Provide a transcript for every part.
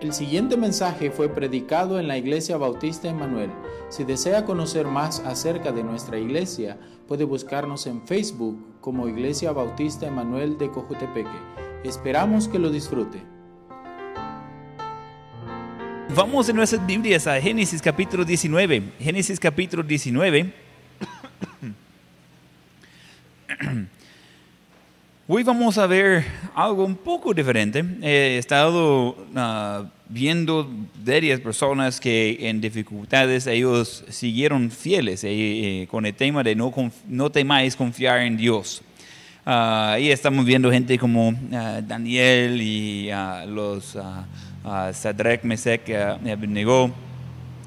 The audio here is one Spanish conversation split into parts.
El siguiente mensaje fue predicado en la Iglesia Bautista Emanuel. Si desea conocer más acerca de nuestra iglesia, puede buscarnos en Facebook como Iglesia Bautista Emanuel de Cojutepeque. Esperamos que lo disfrute. Vamos en nuestras Biblias a Génesis capítulo 19. Génesis capítulo 19. Hoy vamos a ver algo un poco diferente. He estado uh, viendo varias personas que en dificultades ellos siguieron fieles eh, eh, con el tema de no, no temáis confiar en Dios. Uh, y estamos viendo gente como uh, Daniel y los Sadrach, Mesech, Abednego,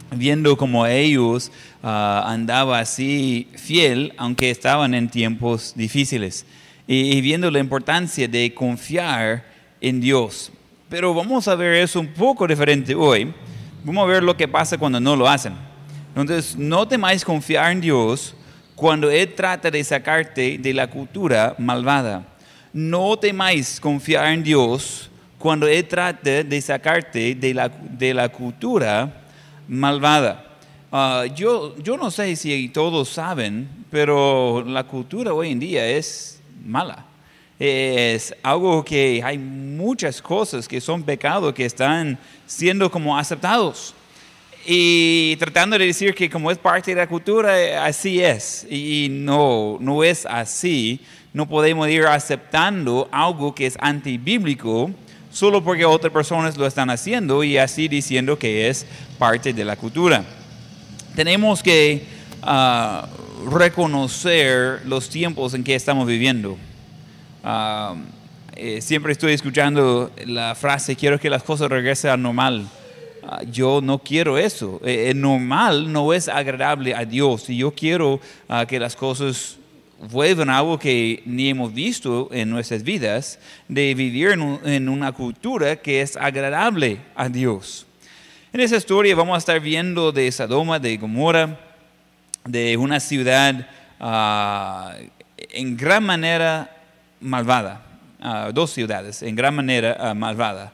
viendo como ellos andaban así fiel, aunque estaban en tiempos difíciles y, viendo la importancia de confiar en Dios. Pero vamos a ver eso un poco diferente hoy. Vamos a ver lo que pasa cuando no lo hacen. Entonces, no temáis confiar en Dios cuando Él trata de sacarte de la cultura malvada. No temáis confiar en Dios cuando Él trata de sacarte de la, de la cultura malvada. Ah, yo, yo no sé si todos saben, pero la cultura hoy en día es mala. Es algo que hay muchas cosas que son pecados que están siendo como aceptados. Y tratando de decir que como es parte de la cultura, así es. Y no, no es así. No podemos ir aceptando algo que es antibíblico solo porque otras personas lo están haciendo y así diciendo que es parte de la cultura. Tenemos que ah, reconocer los tiempos en que estamos viviendo. Ah, eh, siempre estoy escuchando la frase, quiero que las cosas regresen a normal. Ah, yo no quiero eso. Eh, el normal no es agradable a Dios y yo quiero ah, que las cosas vuelvan a algo que ni hemos visto en nuestras vidas, de vivir en, en una cultura que es agradable a Dios. En esa historia vamos a estar viendo de Sodoma, de Gomorra, de una ciudad uh, en gran manera malvada, uh, dos ciudades en gran manera uh, malvada.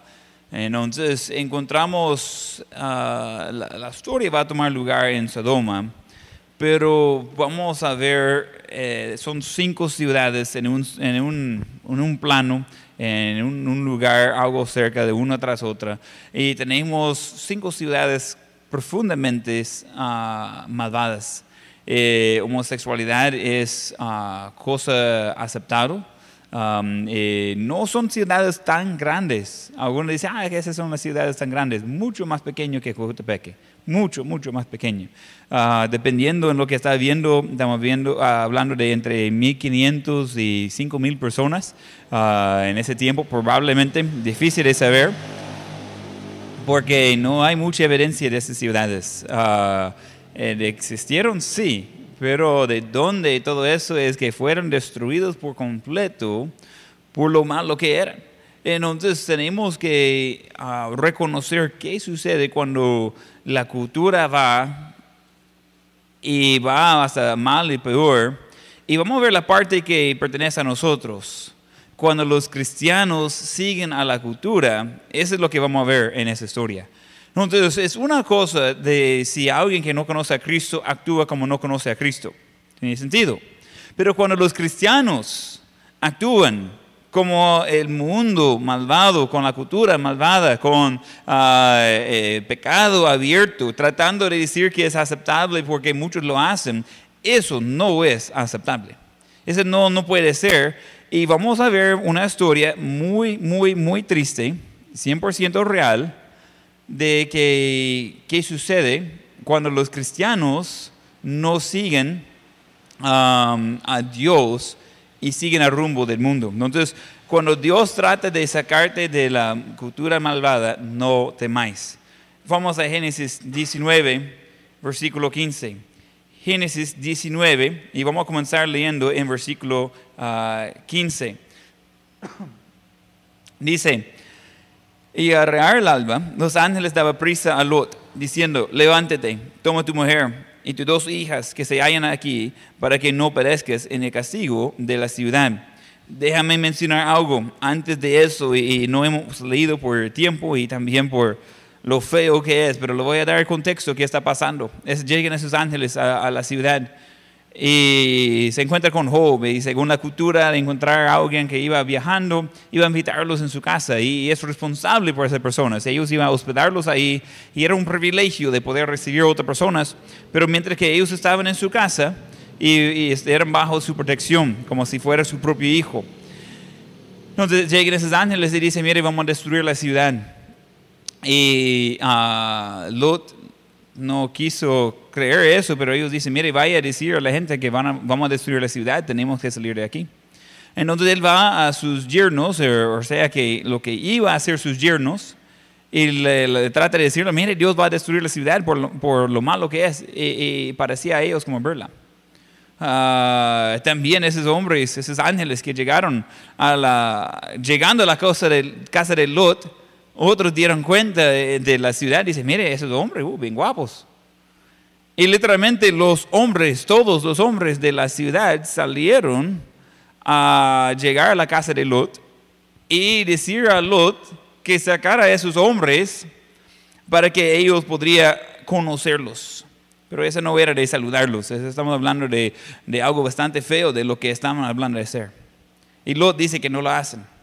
Entonces encontramos, la, la, historia va a tomar lugar en Sodoma, pero vamos a ver, eh, son cinco ciudades en un, en un, en un plano, en un, lugar algo cerca de una tras otra, y tenemos cinco ciudades profundamente malvadas. Eh, homosexualidad es uh, cosa aceptada. Um, eh, no son ciudades tan grandes. Algunos dicen, ah, esas son las ciudades tan grandes. Mucho más pequeño que Cojutepeque. Mucho, mucho más pequeño. Uh, dependiendo en lo que está viendo, estamos viendo, uh, hablando de entre 1.500 y 5.000 personas en ese tiempo. Probablemente difícil de saber porque no hay mucha evidencia de esas ciudades. Eh, existieron, sí, pero de dónde todo eso es que fueron destruidos por completo por lo malo que eran. Entonces tenemos que ah, reconocer qué sucede cuando la cultura va y va hasta mal y peor. Y vamos a ver la parte que pertenece a nosotros. Cuando los cristianos siguen a la cultura, eso es lo que vamos a ver en esa historia. Entonces, es una cosa de si alguien que no conoce a Cristo actúa como no conoce a Cristo. Tiene sentido. Pero cuando los cristianos actúan como el mundo malvado, con la cultura malvada, con ah, eh, pecado abierto, tratando de decir que es aceptable porque muchos lo hacen, eso no es aceptable. Eso no, no puede ser. Y vamos a ver una historia muy, muy, muy triste, 100% real, de que, qué sucede cuando los cristianos no siguen um, a Dios y siguen al rumbo del mundo. Entonces, cuando Dios trata de sacarte de la cultura malvada, no temáis. Vamos a Génesis 19, versículo 15. Génesis 19, y vamos a comenzar leyendo en versículo 15. Uh, Dice, y a rear el alba, los ángeles daban prisa a Lot, diciendo, levántate, toma tu mujer y tus dos hijas que se hallan aquí, para que no perezcas en el castigo de la ciudad. déjame mencionar algo antes de eso, y, no hemos leído por tiempo y también por lo feo que es, pero le voy a dar el contexto que está pasando. Es, llegan esos ángeles a la ciudad y se encuentra con Job y según la cultura de encontrar a alguien que iba viajando, iba a invitarlos en su casa y es responsable por esas personas. Ellos iban a hospedarlos ahí y era un privilegio de poder recibir a otras personas, pero mientras que ellos estaban en su casa y, y eran bajo su protección, como si fuera su propio hijo. Entonces llegan esos ángeles y dicen, mire, vamos a destruir la ciudad. Y uh, Lot no quiso creer eso, pero ellos dicen, mire, vaya a decir a la gente que van a, vamos a destruir la ciudad, tenemos que salir de aquí. Entonces él va a sus yernos, o sea, que lo que iba a hacer sus yernos, y le, trata de decirle, mire, Dios va a destruir la ciudad por lo, por lo malo que es, y, parecía a ellos como verla. Uh, también esos hombres, esos ángeles que llegaron a la, llegando a la casa de, casa de Lot, otros dieron cuenta de, la ciudad y dicen, mire, esos hombres, uh, bien guapos. Y literalmente los hombres, todos los hombres de la ciudad salieron a llegar a la casa de Lot y decir a Lot que sacara a esos hombres para que ellos podrían conocerlos. Pero eso no era de saludarlos, estamos hablando de, de algo bastante feo, de lo que estaban hablando de hacer. Y Lot dice que no lo hacen.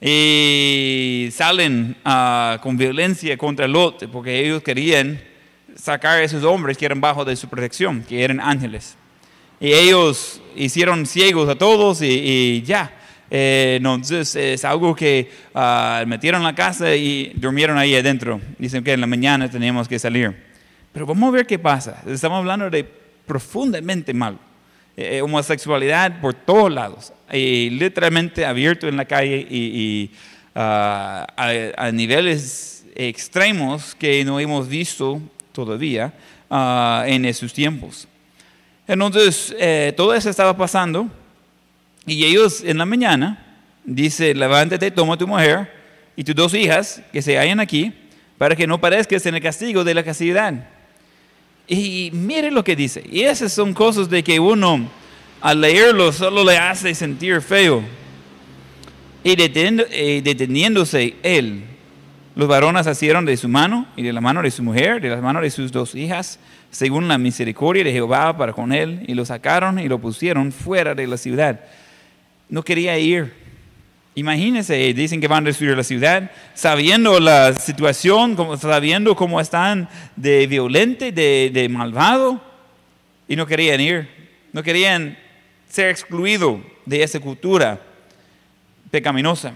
Y salen uh, con violencia contra Lot porque ellos querían sacar a esos hombres que eran bajo de su protección, que eran ángeles. Y ellos hicieron ciegos a todos y, y ya. Eh, entonces es algo que uh, metieron en la casa y durmieron ahí adentro. Dicen que en la mañana tenemos que salir. Pero vamos a ver qué pasa. Estamos hablando de profundamente mal. Eh, homosexualidad por todos lados. Y literalmente abierto en la calle y, uh, a, niveles extremos que no hemos visto todavía uh, en esos tiempos. Entonces, eh, todo eso estaba pasando y ellos en la mañana dice, levántate, toma tu mujer y tus dos hijas que se hallan aquí para que no parezcas en el castigo de la castidad. Y mire lo que dice. Y esas son cosas de que uno al leerlo solo le hace sentir feo. Y deteniéndose él, los varones asieron de su mano y de la mano de su mujer, de las manos de sus dos hijas, según la misericordia de Jehová para con él, y lo sacaron y lo pusieron fuera de la ciudad. No quería ir. Imagínense, dicen que van a destruir la ciudad, sabiendo la situación, sabiendo cómo están de violente, de, de malvado, y no querían ir. No querían ser excluidos de esa cultura pecaminosa.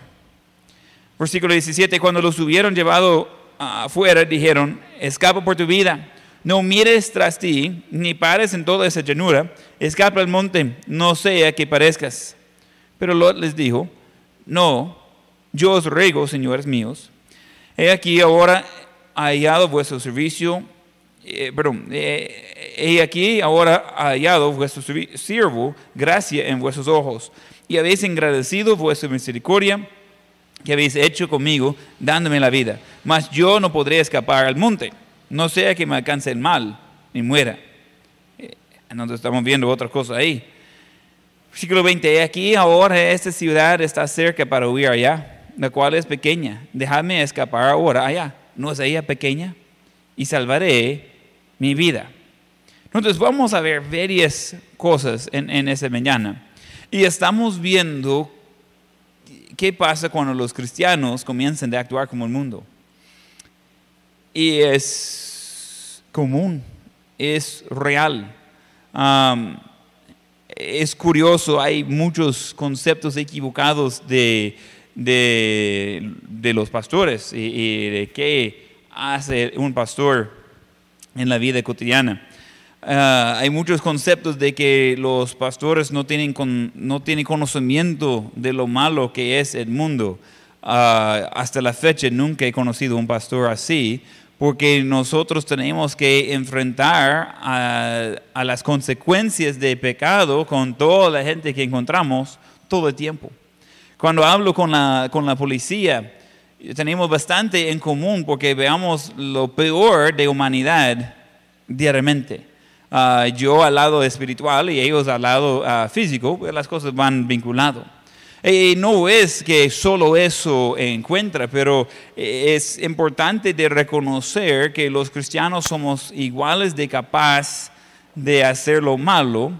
Versículo 17, cuando los hubieron llevado afuera, dijeron, escapa por tu vida, no mires tras ti, ni pares en toda esa llanura, escapa al monte, no sea que parezcas. Pero Lot les dijo, no, yo os ruego, señores míos, he aquí ahora hallado vuestro servicio, eh, perdón, eh, he aquí ahora hallado vuestro siervo gracia en vuestros ojos, y habéis agradecido vuestra misericordia, que habéis hecho conmigo, dándome la vida. Mas yo no podré escapar al monte, no sea que me alcance el mal y muera. Eh, entonces estamos viendo otra cosa ahí. Versículo 20, aquí ahora esta ciudad está cerca para huir allá, la cual es pequeña. Dejadme escapar ahora allá. ¿No es ella pequeña? Y salvaré mi vida. Entonces vamos a ver varias cosas en, en mañana. Y estamos viendo ¿qué pasa cuando los cristianos comienzan a actuar como el mundo? Y es común, es real. Es curioso, hay muchos conceptos equivocados de, de, los pastores y, de qué hace un pastor en la vida cotidiana. Uh, hay muchos conceptos de que los pastores no tienen, con, no tienen conocimiento de lo malo que es el mundo. Uh, hasta la fecha nunca he conocido un pastor así, porque nosotros tenemos que enfrentar a, a, las consecuencias de pecado con toda la gente que encontramos todo el tiempo. Cuando hablo con la, con la policía, tenemos bastante en común porque veamos lo peor de humanidad diariamente uh, yo al lado espiritual y ellos al lado uh, físico, pues las cosas van vinculadas. Y no es que solo eso encuentra, pero es importante de reconocer que los cristianos somos iguales de capaz de hacer lo malo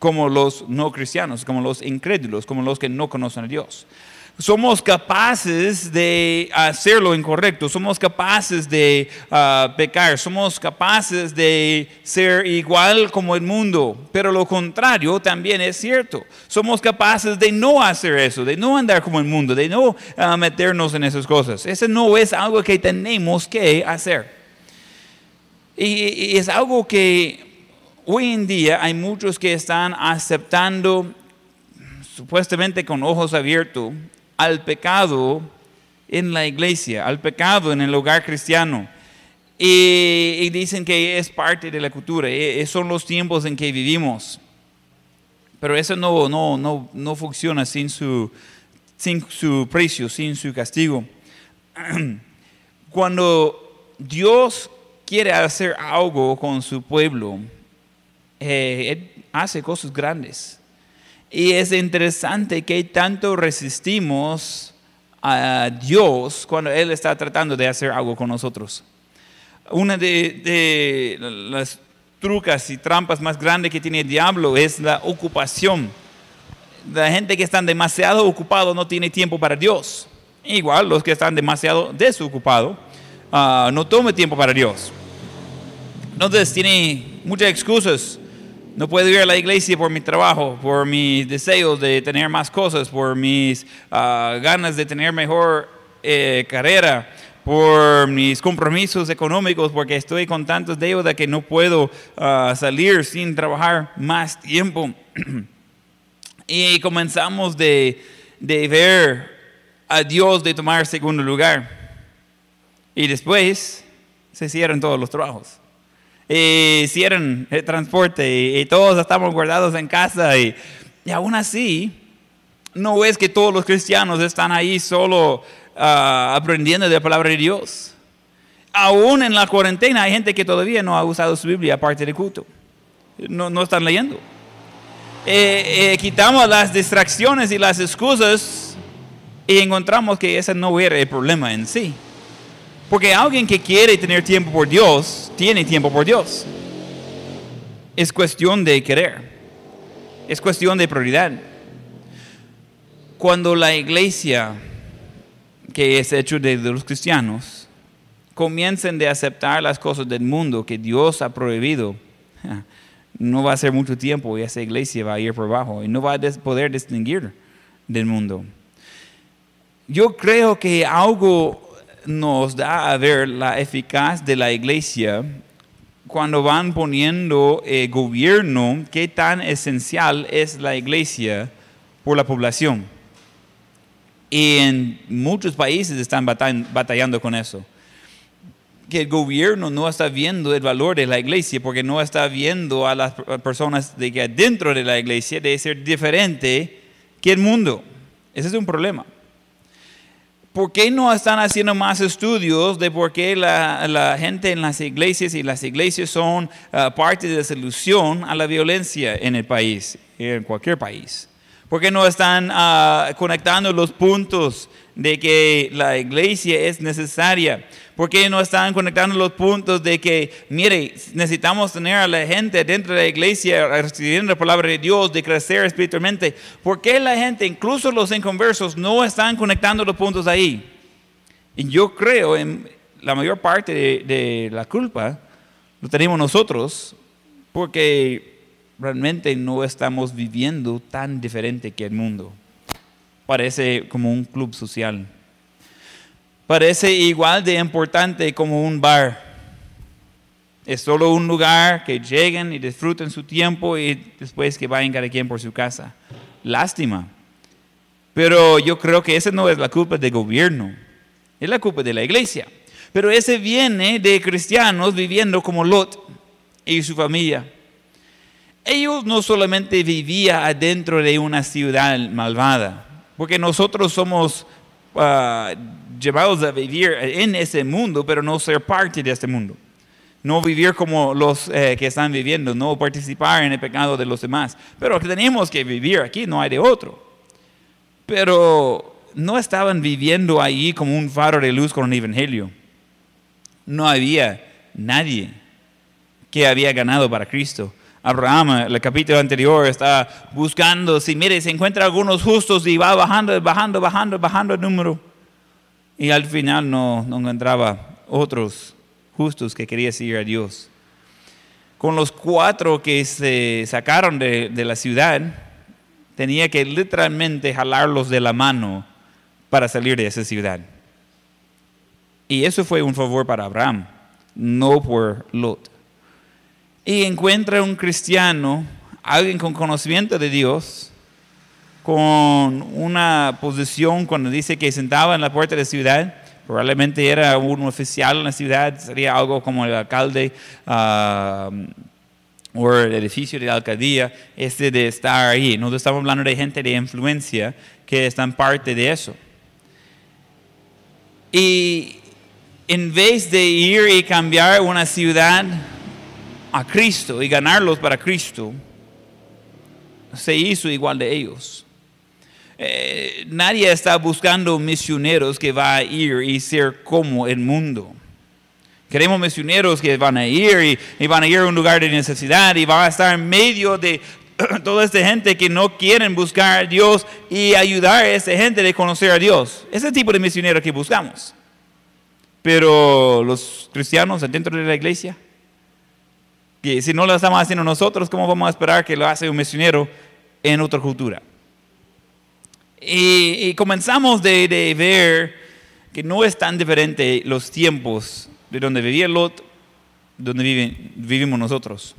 como los no cristianos, como los incrédulos, como los que no conocen a Dios somos capaces de hacer lo incorrecto, somos capaces de ah, pecar, somos capaces de ser igual como el mundo, pero lo contrario también es cierto. Somos capaces de no hacer eso, de no andar como el mundo, de no ah, meternos en esas cosas. Eso no es algo que tenemos que hacer. y es algo que hoy en día hay muchos que están aceptando supuestamente con ojos abiertos al pecado en la iglesia, al pecado en el hogar cristiano. Y, dicen que es parte de la cultura, e, e, son los tiempos en que vivimos. Pero eso no, no, no, no funciona sin su, sin su precio, sin su castigo. Cuando Dios quiere hacer algo con su pueblo, eh, hace cosas grandes. Y es interesante que tanto resistimos a Dios cuando Él está tratando de hacer algo con nosotros. Una de, las trucas y trampas más grandes que tiene el diablo es la ocupación. La gente que está demasiado ocupado no tiene tiempo para Dios. Igual los que están demasiado desocupados ah, no toman tiempo para Dios. Entonces tiene muchas excusas no puedo ir a la iglesia por mi trabajo, por mis deseos de tener más cosas, por mis ah, ganas de tener mejor eh, carrera, por mis compromisos económicos, porque estoy con tantas deudas que no puedo ah, salir sin trabajar más tiempo. y comenzamos de, de ver a Dios de tomar segundo lugar. Y después se cierran todos los trabajos y hicieron el transporte y, todos estamos guardados en casa y, aún así no es que todos los cristianos están ahí solo ah, aprendiendo de la palabra de Dios. Aún en la cuarentena hay gente que todavía no ha usado su Biblia aparte de culto. No, no están leyendo. Eh, eh, quitamos las distracciones y las excusas y encontramos que ese no era el problema en sí. Porque alguien que quiere tener tiempo por Dios, tiene tiempo por Dios. Es cuestión de querer. Es cuestión de prioridad. Cuando la iglesia, que es hecho de, los cristianos, comiencen de aceptar las cosas del mundo que Dios ha prohibido, no va a ser mucho tiempo y esa iglesia va a ir por abajo y no va a poder distinguir del mundo. Yo creo que algo nos da a ver la eficaz de la iglesia cuando van poniendo eh, gobierno, qué tan esencial es la iglesia por la población. Y en muchos países están batallando con eso. Que el gobierno no está viendo el valor de la iglesia porque no está viendo a las personas de que dentro de la iglesia debe ser diferente que el mundo. Ese es un problema. ¿Por qué no están haciendo más estudios de por qué la, gente en las iglesias y las iglesias son ah, parte de la solución a la violencia en el país, en cualquier país? ¿Por qué no están ah, conectando los puntos de que la iglesia es necesaria? ¿Por qué no están conectando los puntos de que, mire, necesitamos tener a la gente dentro de la iglesia recibiendo la palabra de Dios, de crecer espiritualmente? ¿Por qué la gente, incluso los inconversos, no están conectando los puntos ahí? Y yo creo en la mayor parte de, de la culpa lo tenemos nosotros porque realmente no estamos viviendo tan diferente que el mundo. Parece como un club social parece igual de importante como un bar. Es solo un lugar que lleguen y disfruten su tiempo y después que vayan cada quien por su casa. Lástima. Pero yo creo que esa no es la culpa del gobierno, es la culpa de la iglesia. Pero ese viene de cristianos viviendo como Lot y su familia. Ellos no solamente vivían adentro de una ciudad malvada, porque nosotros somos uh, llevados a vivir en ese mundo, pero no ser parte de este mundo. No vivir como los eh, que están viviendo, no participar en el pecado de los demás. Pero tenemos que vivir aquí, no hay de otro. pero no estaban viviendo allí como un faro de luz con un evangelio. No había nadie que había ganado para Cristo. Abraham, el capítulo anterior, está buscando, si mire, se encuentra algunos justos y va bajando, bajando, bajando, bajando el número. Y al final no, no encontraba otros justos que querían seguir a Dios. Con los cuatro que se sacaron de, de la ciudad, tenía que literalmente jalarlos de la mano para salir de esa ciudad. Y eso fue un favor para Abraham, no por Lot y encuentra un cristiano, alguien con conocimiento de Dios, con una posición cuando dice que sentaba en la puerta de la ciudad, probablemente era un oficial en la ciudad, sería algo como el alcalde ah, o el edificio de la alcaldía, este de estar ahí. Nosotros estamos hablando de gente de influencia que están parte de eso. Y en vez de ir y cambiar una ciudad, a Cristo y ganarlos para Cristo, se hizo igual de ellos. Eh, nadie está buscando misioneros que va a ir y ser como el mundo. Queremos misioneros que van a ir y, van a ir a un lugar de necesidad y van a estar en medio de toda esta gente que no quieren buscar a Dios y ayudar a esa gente a conocer a Dios. Ese tipo de misionero que buscamos. Pero los cristianos dentro de la iglesia, que si no lo estamos haciendo nosotros, ¿cómo vamos a esperar que lo hace un misionero en otra cultura? Y, comenzamos de, ver que no es tan diferente los tiempos de donde vivía Lot, donde vivimos nosotros.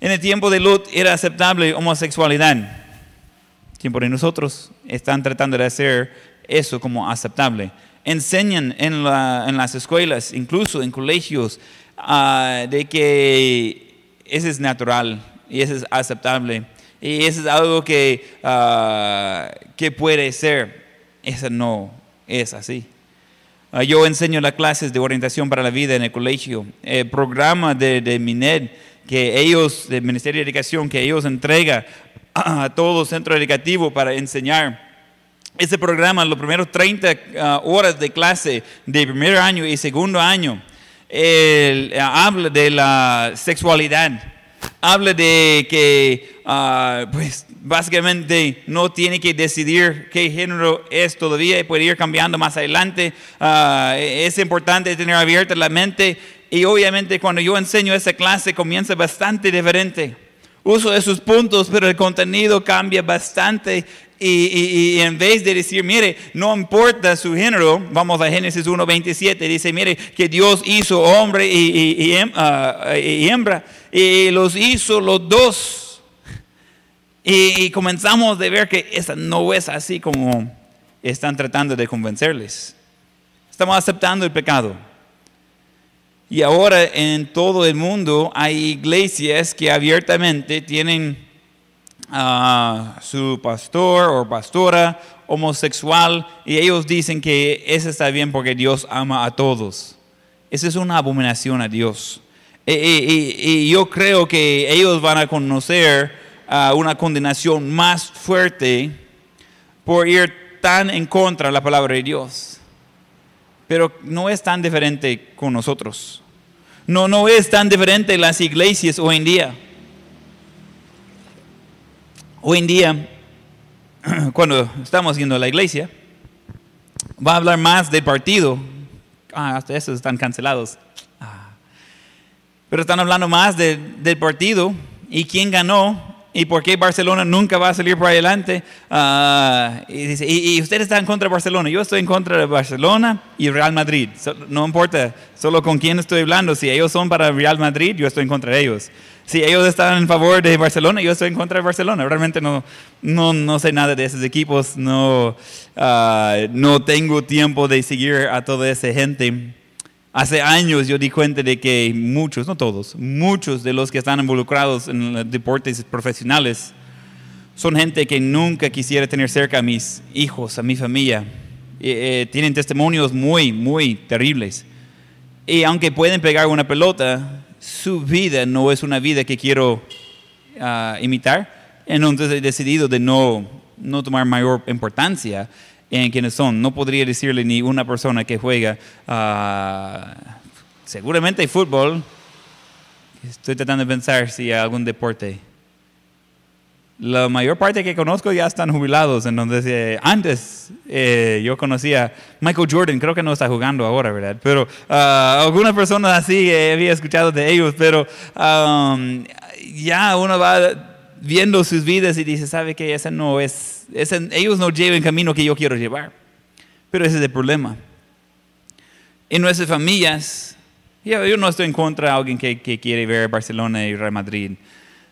En el tiempo de Lot era aceptable homosexualidad. El tiempo de nosotros están tratando de hacer eso como aceptable. Enseñan en, en las escuelas, incluso en colegios, Ah, de que ese es natural y ese es aceptable y eso es algo que, uh, que puede ser. Eso no es así. Ah, yo enseño las clases de orientación para la vida en el colegio. El programa de, de MINED que ellos, del Ministerio de Educación, que ellos entrega a todo centro educativo para enseñar. Ese programa, los primeros 30 horas de clase de primer año y segundo año, habla de la sexualidad, habla de que, ah, pues, básicamente no tiene que decidir qué género es todavía y puede ir cambiando más adelante. Ah, es importante tener abierta la mente y obviamente cuando yo enseño esa clase comienza bastante diferente. Uso esos puntos, pero el contenido cambia bastante y, en vez de decir, mire, no importa su género, vamos a Génesis 1.27, dice, mire, que Dios hizo hombre y, ah, y, hembra, y los hizo los dos. Y, comenzamos a ver que esa no es así como están tratando de convencerles. Estamos aceptando el pecado. Y ahora en todo el mundo hay iglesias que abiertamente tienen a su pastor o pastora homosexual y ellos dicen que eso está bien porque Dios ama a todos. Esa es una abominación a Dios. Y, yo creo que ellos van a conocer una condenación más fuerte por ir tan en contra de la palabra de Dios. Pero no es tan diferente con nosotros. No, no es tan diferente las iglesias hoy en día. Hoy en día, cuando estamos yendo a la iglesia, va a hablar más del partido. Ah, hasta esos están cancelados. Ah. Pero están hablando más del partido y quién ganó y por qué Barcelona nunca va a salir por adelante. Ah, y, dice, y, ustedes están contra Barcelona. Yo estoy en contra de Barcelona y Real Madrid. no importa solo con quién estoy hablando. Si ellos son para Real Madrid, yo estoy en contra de ellos si ellos están en favor de Barcelona, yo estoy en contra de Barcelona. Realmente no, no, no sé nada de esos equipos, no, ah, no tengo tiempo de seguir a toda esa gente. Hace años yo di cuenta de que muchos, no todos, muchos de los que están involucrados en deportes profesionales son gente que nunca quisiera tener cerca a mis hijos, a mi familia. Eh, tienen testimonios muy, muy terribles. Y aunque pueden pegar una pelota, su vida no es una vida que quiero ah, imitar, entonces he decidido de no no tomar mayor importancia en quiénes son. No podría decirle ni una persona que juega ah, seguramente fútbol. Estoy tratando de pensar si hay algún deporte. La mayor parte que conozco ya están jubilados. Entonces, eh, antes yo conocía Michael Jordan, creo que no está jugando ahora, ¿verdad? Pero ah, algunas personas así eh, había escuchado de ellos, pero ya uno va viendo sus vidas y dice, ¿sabe que ese no es, ese, ellos no llevan el camino que yo quiero llevar? Pero ese es el problema. En nuestras familias, yo, no estoy en contra de alguien que, quiere ver Barcelona y Real Madrid.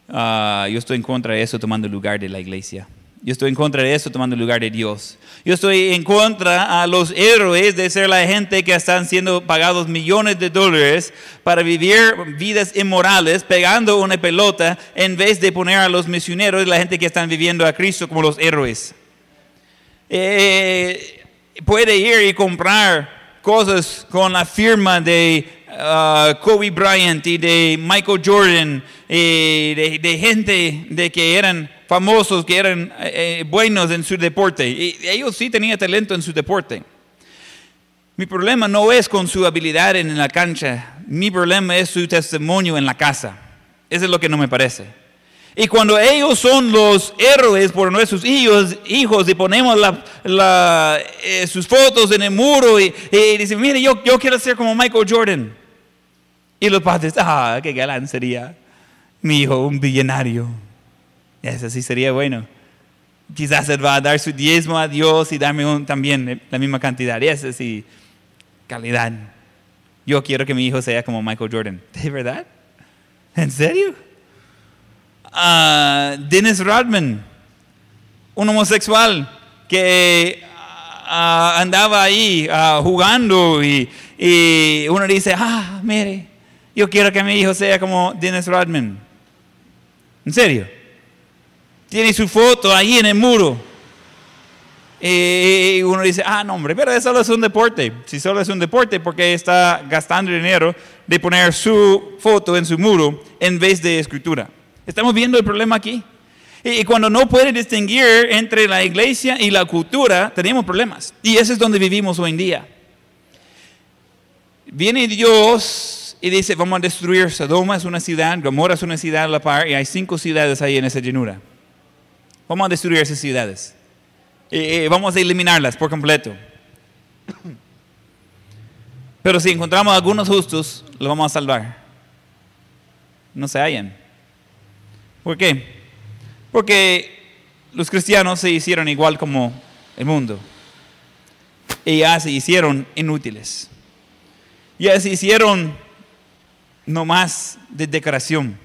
Ah, yo estoy en contra de eso tomando lugar de la iglesia. Yo estoy en contra de eso tomando el lugar de Dios. Yo estoy en contra a los héroes de ser la gente que están siendo pagados millones de dólares para vivir vidas inmorales pegando una pelota en vez de poner a los misioneros, la gente que están viviendo a Cristo como los héroes. Eh, puede ir y comprar cosas con la firma de uh, Kobe Bryant y de Michael Jordan, y de, gente de que eran famosos, que eran eh, buenos en su deporte. Y ellos sí tenían talento en su deporte. Mi problema no es con su habilidad en la cancha, mi problema es su testimonio en la casa. Eso es lo que no me parece. Y cuando ellos son los héroes por nuestros hijos, hijos y ponemos la, la, eh, sus fotos en el muro y, y dicen, mire, yo, yo quiero ser como Michael Jordan. Y los padres, ah, qué galán sería mi hijo, un billonario. Eso sí sería bueno. Quizás él va a dar su diezmo a Dios y darme un, también la misma cantidad. Y eso sí, calidad. Yo quiero que mi hijo sea como Michael Jordan. ¿De verdad? ¿En serio? Dennis Rodman, un homosexual que uh, andaba ahí uh, jugando y, uno dice, ah, mire, yo quiero que mi hijo sea como Dennis Rodman. ¿En serio? Tiene su foto ahí en el muro. Y uno dice, ah, no, hombre, pero eso es un deporte. Si solo es un deporte, porque está gastando dinero de poner su foto en su muro en vez de escritura. Estamos viendo el problema aquí. Y cuando no puede distinguir entre la iglesia y la cultura, tenemos problemas. Y eso es donde vivimos hoy en día. Viene Dios y dice, vamos a destruir Sodoma, es una ciudad, Gomorra es una ciudad a la par, y hay cinco ciudades ahí en esa llanura. Vamos a destruir esas ciudades. Y, vamos a eliminarlas por completo. Pero si encontramos algunos justos, los vamos a salvar. No se hallan. ¿Por qué? Porque los cristianos se hicieron igual como el mundo. Y ya se hicieron inútiles. Ya se hicieron no más de decoración.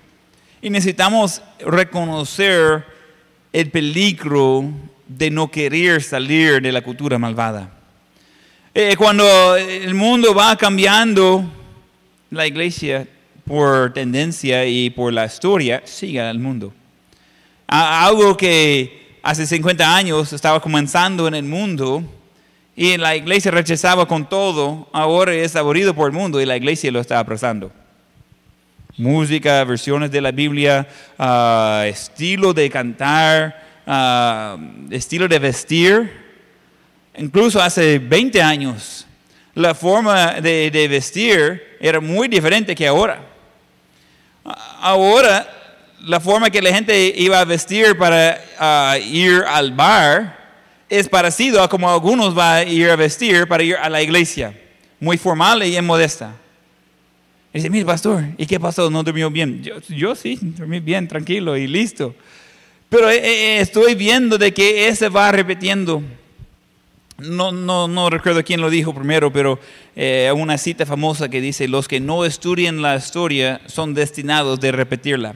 Y necesitamos reconocer el peligro de no querer salir de la cultura malvada. Eh, cuando el mundo va cambiando, la iglesia por tendencia y por la historia sigue al mundo. algo que hace 50 años estaba comenzando en el mundo y la iglesia rechazaba con todo, ahora es aburrido por el mundo y la iglesia lo está abrazando música, versiones de la Biblia, uh, estilo de cantar, uh, estilo de vestir. Incluso hace 20 años, la forma de, de vestir era muy diferente que ahora. Ahora, la forma que la gente iba a vestir para uh, ir al bar es parecido a como algunos van a ir a vestir para ir a la iglesia, muy formal y modesta. Y dice, mire, pastor, ¿y qué pasó? ¿No durmió bien? Yo, yo sí, dormí bien, tranquilo y listo. Pero eh, eh, estoy viendo de que ese va repitiendo. No, no, no recuerdo quién lo dijo primero, pero eh, una cita famosa que dice, los que no estudian la historia son destinados de repetirla.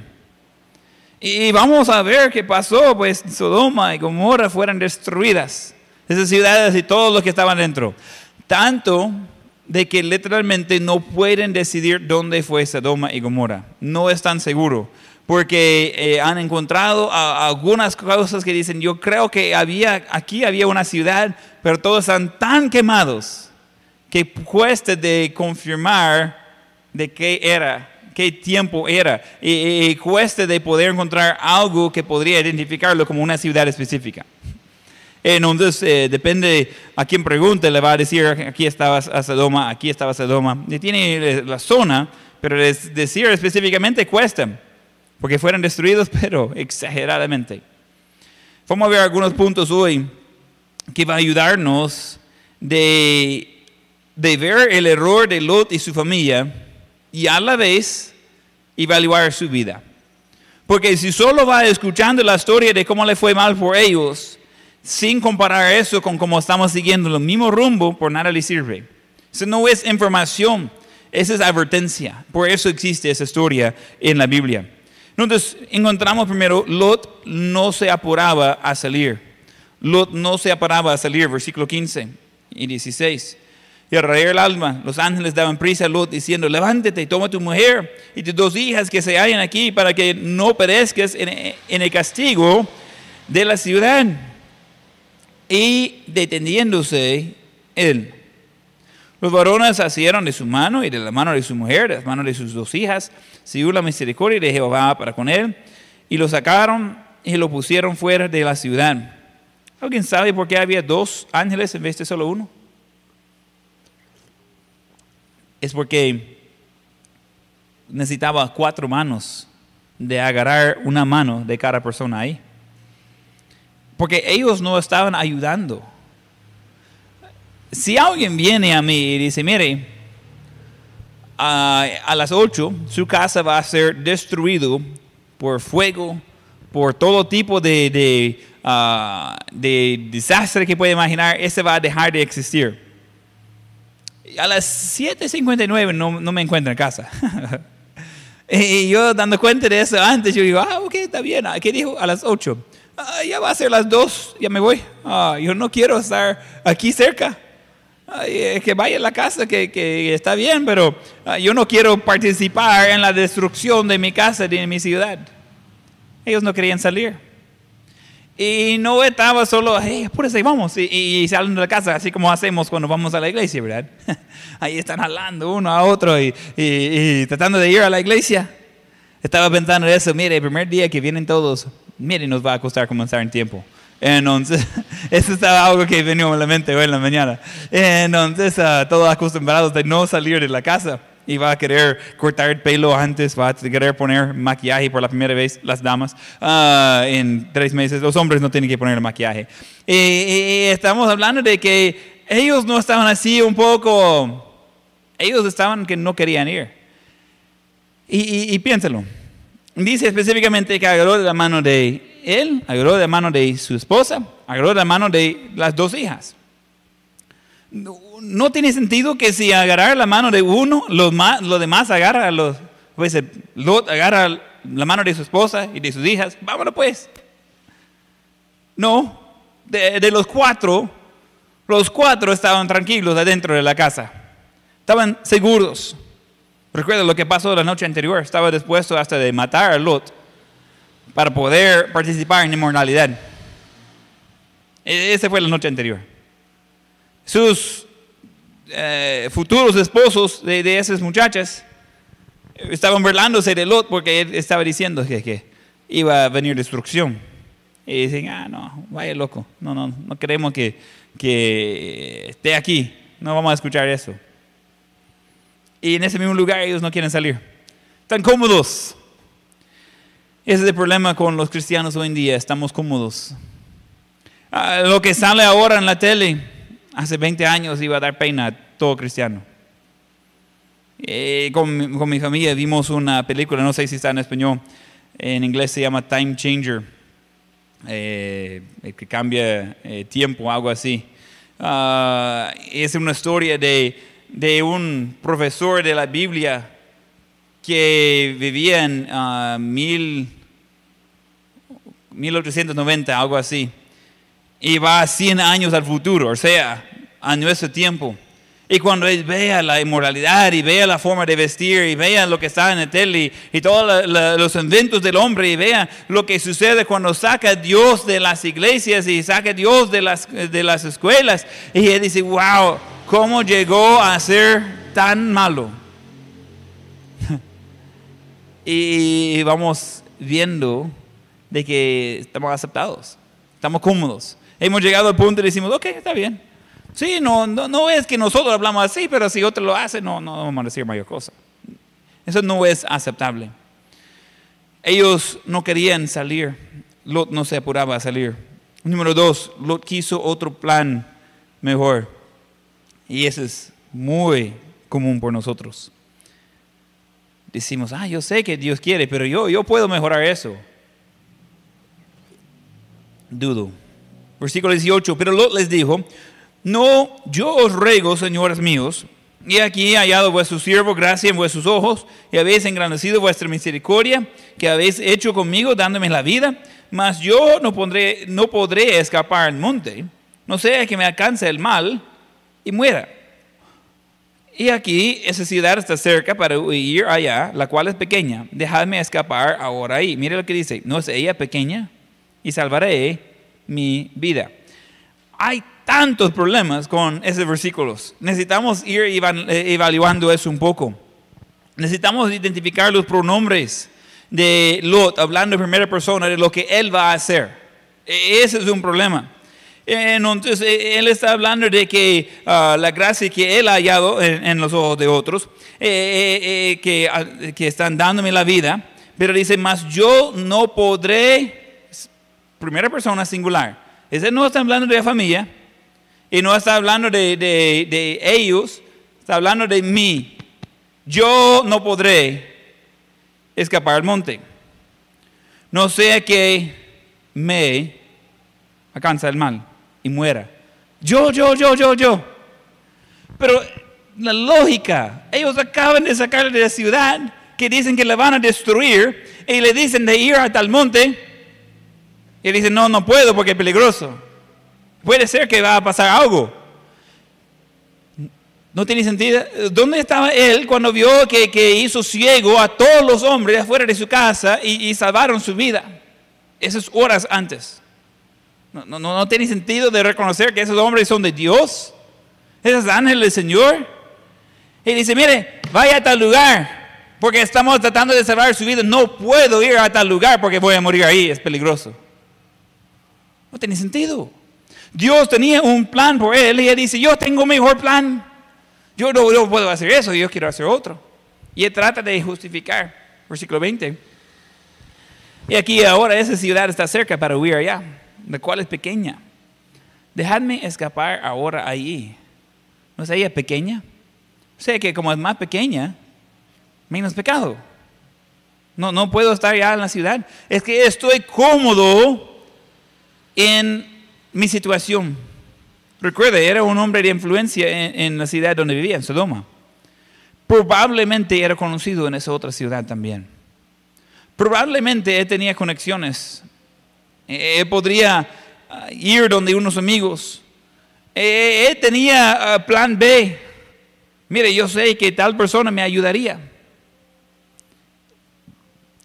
Y vamos a ver qué pasó, pues Sodoma y Gomorra fueron destruidas, esas ciudades y todos los que estaban dentro. Tanto de que literalmente no pueden decidir dónde fue Sodoma y Gomorra. No están seguros. Porque eh, han encontrado algunas cosas que dicen, yo creo que había, aquí había una ciudad, pero todos están tan quemados que cuesta de confirmar de qué era, qué tiempo era. Y, y cuesta de poder encontrar algo que podría identificarlo como una ciudad específica. Entonces, eh, depende a quién pregunte, le va a decir, aquí estaba Sodoma, aquí estaba Sodoma. Y tiene la zona, pero decir específicamente cuesta, porque fueron destruidos, pero exageradamente. Vamos a ver algunos puntos hoy que va a ayudarnos de, de ver el error de Lot y su familia y a la vez evaluar su vida. Porque si solo va escuchando la historia de cómo le fue mal por ellos, sin comparar eso con cómo estamos siguiendo el mismo rumbo, por nada le sirve. Eso no es información, esa es advertencia. Por eso existe esa historia en la Biblia. Entonces, encontramos primero, Lot no se apuraba a salir. Lot no se apuraba a salir, versículo 15 y 16. Y al rayar el alma, los ángeles daban prisa a Lot diciendo, levántate, toma tu mujer y tus dos hijas que se hallan aquí para que no perezcas en, el castigo de la ciudad. Y deteniéndose él, los varones asieron de su mano y de la mano de su mujer, de las manos de sus dos hijas, siguió la misericordia de Jehová para con él, y lo sacaron y lo pusieron fuera de la ciudad. ¿Alguien sabe por qué había dos ángeles en vez de solo uno? es porque necesitaba cuatro manos de agarrar una mano de cada persona ahí. Porque ellos no estaban ayudando. Si alguien viene a mí y dice, mire, a, las ocho su casa va a ser destruido por fuego, por todo tipo de, de, ah, de desastre que puede imaginar, ese va a dejar de existir a las 7.59 no, no me encuentro en casa. y yo dando cuenta de eso antes, yo digo, ah, ok, está bien. Ah, ¿Qué dijo? A las 8. Ah, ya va a ser las 2, ya me voy. Ah, yo no quiero estar aquí cerca. Que vaya a la casa, que, que está bien, pero yo no quiero participar en la destrucción de mi casa, de mi ciudad. Ellos no querían salir. Y no estaba solo, hey, apúrese, vamos, y, y, salen de la casa, así como hacemos cuando vamos a la iglesia, ¿verdad? Ahí están hablando uno a otro y, y, tratando de ir a la iglesia. Estaba pensando eso, mire, el primer día que vienen todos, mire, nos va a costar comenzar en tiempo. Entonces, eso estaba algo que venía a la mente hoy en la mañana. Entonces, uh, todos acostumbrados de no salir de la casa y va a querer cortar el pelo antes, va a querer poner maquillaje por la primera vez, las damas, ah, en tres meses. Los hombres no tienen que poner maquillaje. Y, estamos hablando de que ellos no estaban así un poco, ellos estaban que no querían ir. Y, y, piénselo. Dice específicamente que agarró de la mano de él, agarró de la mano de su esposa, agarró de la mano de las dos hijas. No tiene sentido que si agarrar la mano de uno, los, demás agarra los, pues Lot agarra la mano de su esposa y de sus hijas, vámonos pues. No, de, los cuatro, los cuatro estaban tranquilos adentro de la casa, estaban seguros. Recuerda lo que pasó la noche anterior, estaba dispuesto hasta de matar a Lot para poder participar en inmortalidad. E, esa fue la noche anterior. Sus eh, futuros esposos de, esas muchachas estaban burlándose de Lot porque él estaba diciendo que, iba a venir destrucción. Y dicen, ah, no, vaya loco, no, no, no queremos que, que esté aquí, no vamos a escuchar eso. Y en ese mismo lugar ellos no quieren salir. Están cómodos. Ese es el problema con los cristianos hoy en día, estamos cómodos. Ah, lo que sale ahora en la tele, hace 20 años iba a dar pena a todo cristiano. Eh, con, con, mi familia vimos una película, no sé si está en español, en inglés se llama Time Changer, eh, que cambia eh, tiempo, algo así. Ah, es una historia de, de, un profesor de la Biblia que vivía en uh, mil, 1890, algo así y va 100 años al futuro, o sea, a nuestro tiempo. Y cuando él vea la inmoralidad y vea la forma de vestir y vea lo que está en el tele y, todos los inventos del hombre y vea lo que sucede cuando saca a Dios de las iglesias y saca a Dios de las, de las escuelas, y él dice, wow, ¿cómo llegó a ser tan malo? y vamos viendo de que estamos aceptados, estamos cómodos Hemos llegado al punto y decimos, ok, está bien. Sí, no, no, no es que nosotros hablamos así, pero si otro lo hace, no, no vamos a decir mayor cosa. Eso no es aceptable. Ellos no querían salir. Lot no se apuraba a salir. Número dos, Lot quiso otro plan mejor. Y eso es muy común por nosotros. Decimos, ah, yo sé que Dios quiere, pero yo, yo puedo mejorar eso. Dudo. Versículo 18, pero Lot les dijo, no, yo os ruego, señores míos, y aquí he hallado vuestro siervo gracia en vuestros ojos, y habéis engrandecido vuestra misericordia, que habéis hecho conmigo, dándome la vida, mas yo no, pondré, no podré escapar al monte, no sea que me alcance el mal y muera. Y aquí esa ciudad está cerca para ir allá, la cual es pequeña. Dejadme escapar ahora ahí. Mire lo que dice, ¿no es ella pequeña? Y salvaré mi vida. Hay tantos problemas con esos versículos. Necesitamos ir eh, evaluando eso un poco. Necesitamos identificar los pronombres de Lot, hablando en primera persona de lo que él va a hacer. E-, ese es un problema. Entonces, e-, él está hablando de que ah, la gracia que él ha hallado en, los ojos de otros, eh, eh, ah, que, están dándome la vida, pero dice, más yo no podré, primera persona singular. Ese no está hablando de la familia, y no está hablando de, ellos, está hablando de mí. Yo no podré escapar al monte. No sea que me alcanza el mal y muera. Yo, yo, yo, yo, yo. Pero la lógica, ellos acaban de sacarle de la ciudad que dicen que la van a destruir y le dicen de ir hasta el monte y dicen, no, no puedo porque es peligroso. Puede ser que va a pasar algo. No tiene sentido. ¿Dónde estaba él cuando vio que, hizo ciego a todos los hombres afuera de su casa y, salvaron su vida? Esas horas antes. No, no, no, tiene sentido de reconocer que esos hombres son de Dios. Esos ángeles del Señor. Y dice, mire, vaya a tal lugar. Porque estamos tratando de salvar su vida. No puedo ir a tal lugar porque voy a morir ahí. Es peligroso. No tiene sentido. Dios tenía un plan por él él dice, yo tengo mejor plan. Yo no, puedo hacer eso, yo quiero hacer otro. Y él trata de justificar. Versículo 20. Y aquí ahora esa ciudad está cerca para huir allá, la cual es pequeña. Dejadme escapar ahora allí. ¿No es ella pequeña? Sé que como es más pequeña, menos pecado. No, no puedo estar ya en la ciudad. Es que estoy cómodo en mi situación. Recuerde, era un hombre de influencia en, la ciudad donde vivía, en Sodoma. Probablemente era conocido en esa otra ciudad también. Probablemente él tenía conexiones. Él podría ah, ir donde unos amigos. Él tenía ah, plan B. Mire, yo sé que tal persona me ayudaría.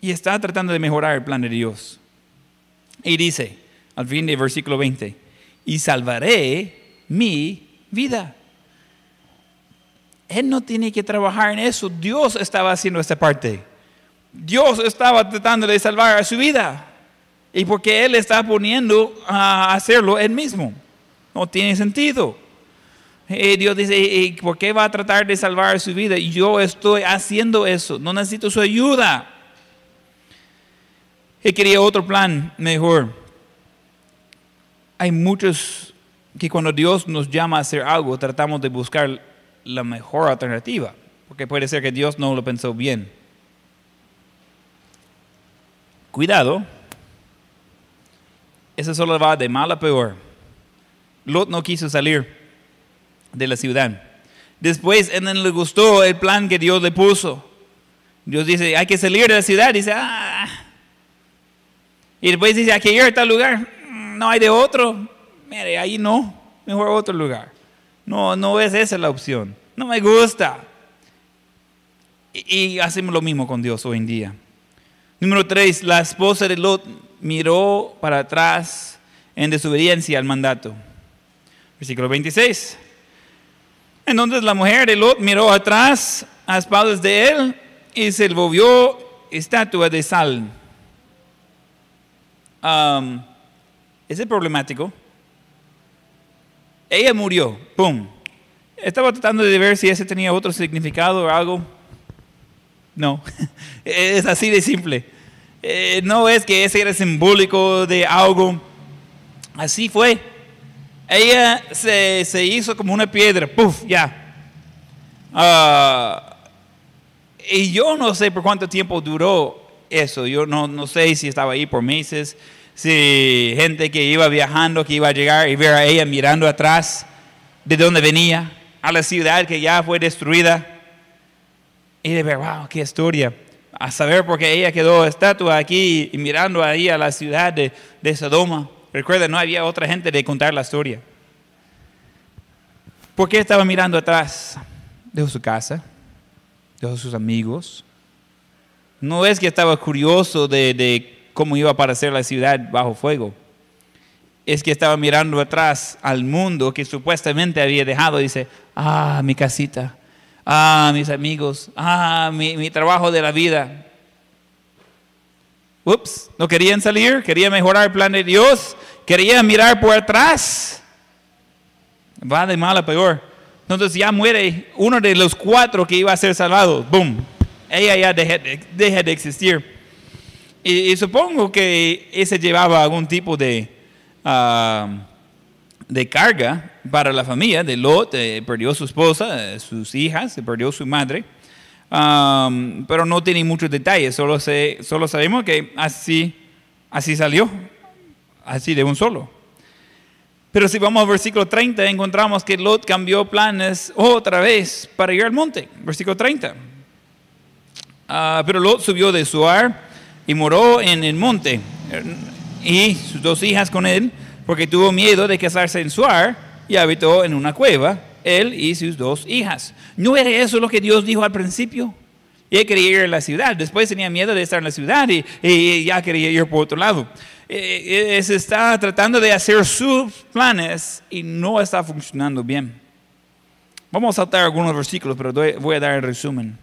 Y está tratando de mejorar el plan de Dios. Y dice, al fin del versículo 20, y salvaré mi vida. Él no tiene que trabajar en eso, Dios estaba haciendo esta parte. Dios estaba tratando de salvar a su vida. Y porque Él está poniendo a hacerlo Él mismo. No tiene sentido. Eh, Dios dice, ¿por qué va a tratar de salvar su vida? Y yo estoy haciendo eso. No necesito su ayuda. Él quería otro plan mejor hay muchos que cuando Dios nos llama a hacer algo, tratamos de buscar la mejor alternativa, porque puede ser que Dios no lo pensó bien. Cuidado, eso solo va de mal a peor. Lot no quiso salir de la ciudad. Después, no le gustó el plan que Dios le puso. Dios dice, hay que salir de la ciudad. Dice, ah. Y después dice, hay que ir a tal lugar no hay de otro, mire, ahí no, mejor otro lugar. No, no es esa la opción. No me gusta. Y, hacemos lo mismo con Dios hoy en día. Número tres, la esposa de Lot miró para atrás en desobediencia al mandato. Versículo 26. Entonces la mujer de Lot miró atrás a espaldas de él y se volvió estatua de sal. Um, ¿Es problemático? ella murió, ¡pum! Estaba tratando de ver si ese tenía otro significado o algo. No, es así de simple. Eh, no es que ese era simbólico de algo. Así fue. Ella se, se hizo como una piedra, ¡puf! Ya. Ah, y yo no sé por cuánto tiempo duró eso. Yo no, no sé si estaba ahí por meses, si gente que iba viajando, que iba a llegar y ver a ella mirando atrás de dónde venía, a la ciudad que ya fue destruida. Y de ver, wow, qué historia. A saber por qué ella quedó estatua aquí y mirando ahí a la ciudad de, de Sodoma. Recuerda, no había otra gente de contar la historia. ¿Por qué estaba mirando atrás? Dejó su casa, dejó sus amigos. No es que estaba curioso de, de cómo iba a aparecer la ciudad bajo fuego. Es que estaba mirando atrás al mundo que supuestamente había dejado. Dice, ah, mi casita, ah, mis amigos, ah, mi, trabajo de la vida. Ups, no querían salir, querían mejorar el plan de Dios, querían mirar por atrás. Va de mal a peor. Entonces ya muere uno de los cuatro que iba a ser salvado. Boom. Ella ya deja, deja de existir. Y, y, supongo que ese llevaba algún tipo de, uh, de carga para la familia de Lot. Eh, perdió su esposa, sus hijas, perdió su madre. Um, pero no tiene muchos detalles, solo, se, solo sabemos que así, así salió, así de un solo. Pero si vamos al versículo 30, encontramos que Lot cambió planes otra vez para ir al monte. Versículo 30. Uh, pero Lot subió de Suar y moró en el monte, y sus dos hijas con él, porque tuvo miedo de casarse en Suar, y habitó en una cueva, él y sus dos hijas. ¿No era eso lo que Dios dijo al principio? Él quería ir a la ciudad, después tenía miedo de estar en la ciudad y, y ya quería ir por otro lado. Eh, se está tratando de hacer sus planes y no está funcionando bien. Vamos a saltar algunos versículos, pero voy a dar el resumen.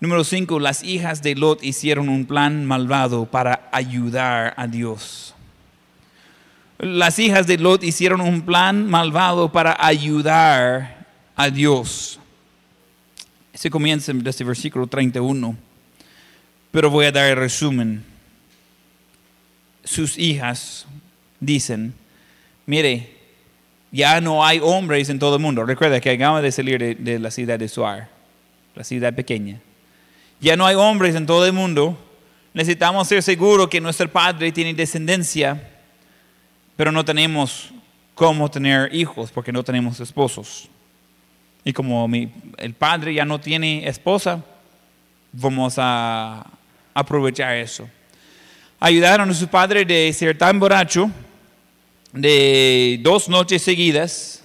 Número 5, las hijas de Lot hicieron un plan malvado para ayudar a Dios. Las hijas de Lot hicieron un plan malvado para ayudar a Dios. Se comienza desde el versículo 31, pero voy a dar el resumen. Sus hijas dicen, mire, ya no hay hombres en todo el mundo. Recuerda que acabamos de salir de, de la ciudad de Suar, la ciudad pequeña. Ya no hay hombres en todo el mundo. Necesitamos ser seguros que nuestro padre tiene descendencia, pero no tenemos cómo tener hijos porque no tenemos esposos. Y como mi, el padre ya no tiene esposa, vamos a aprovechar eso. Ayudaron a su padre de ser tan borracho de dos noches seguidas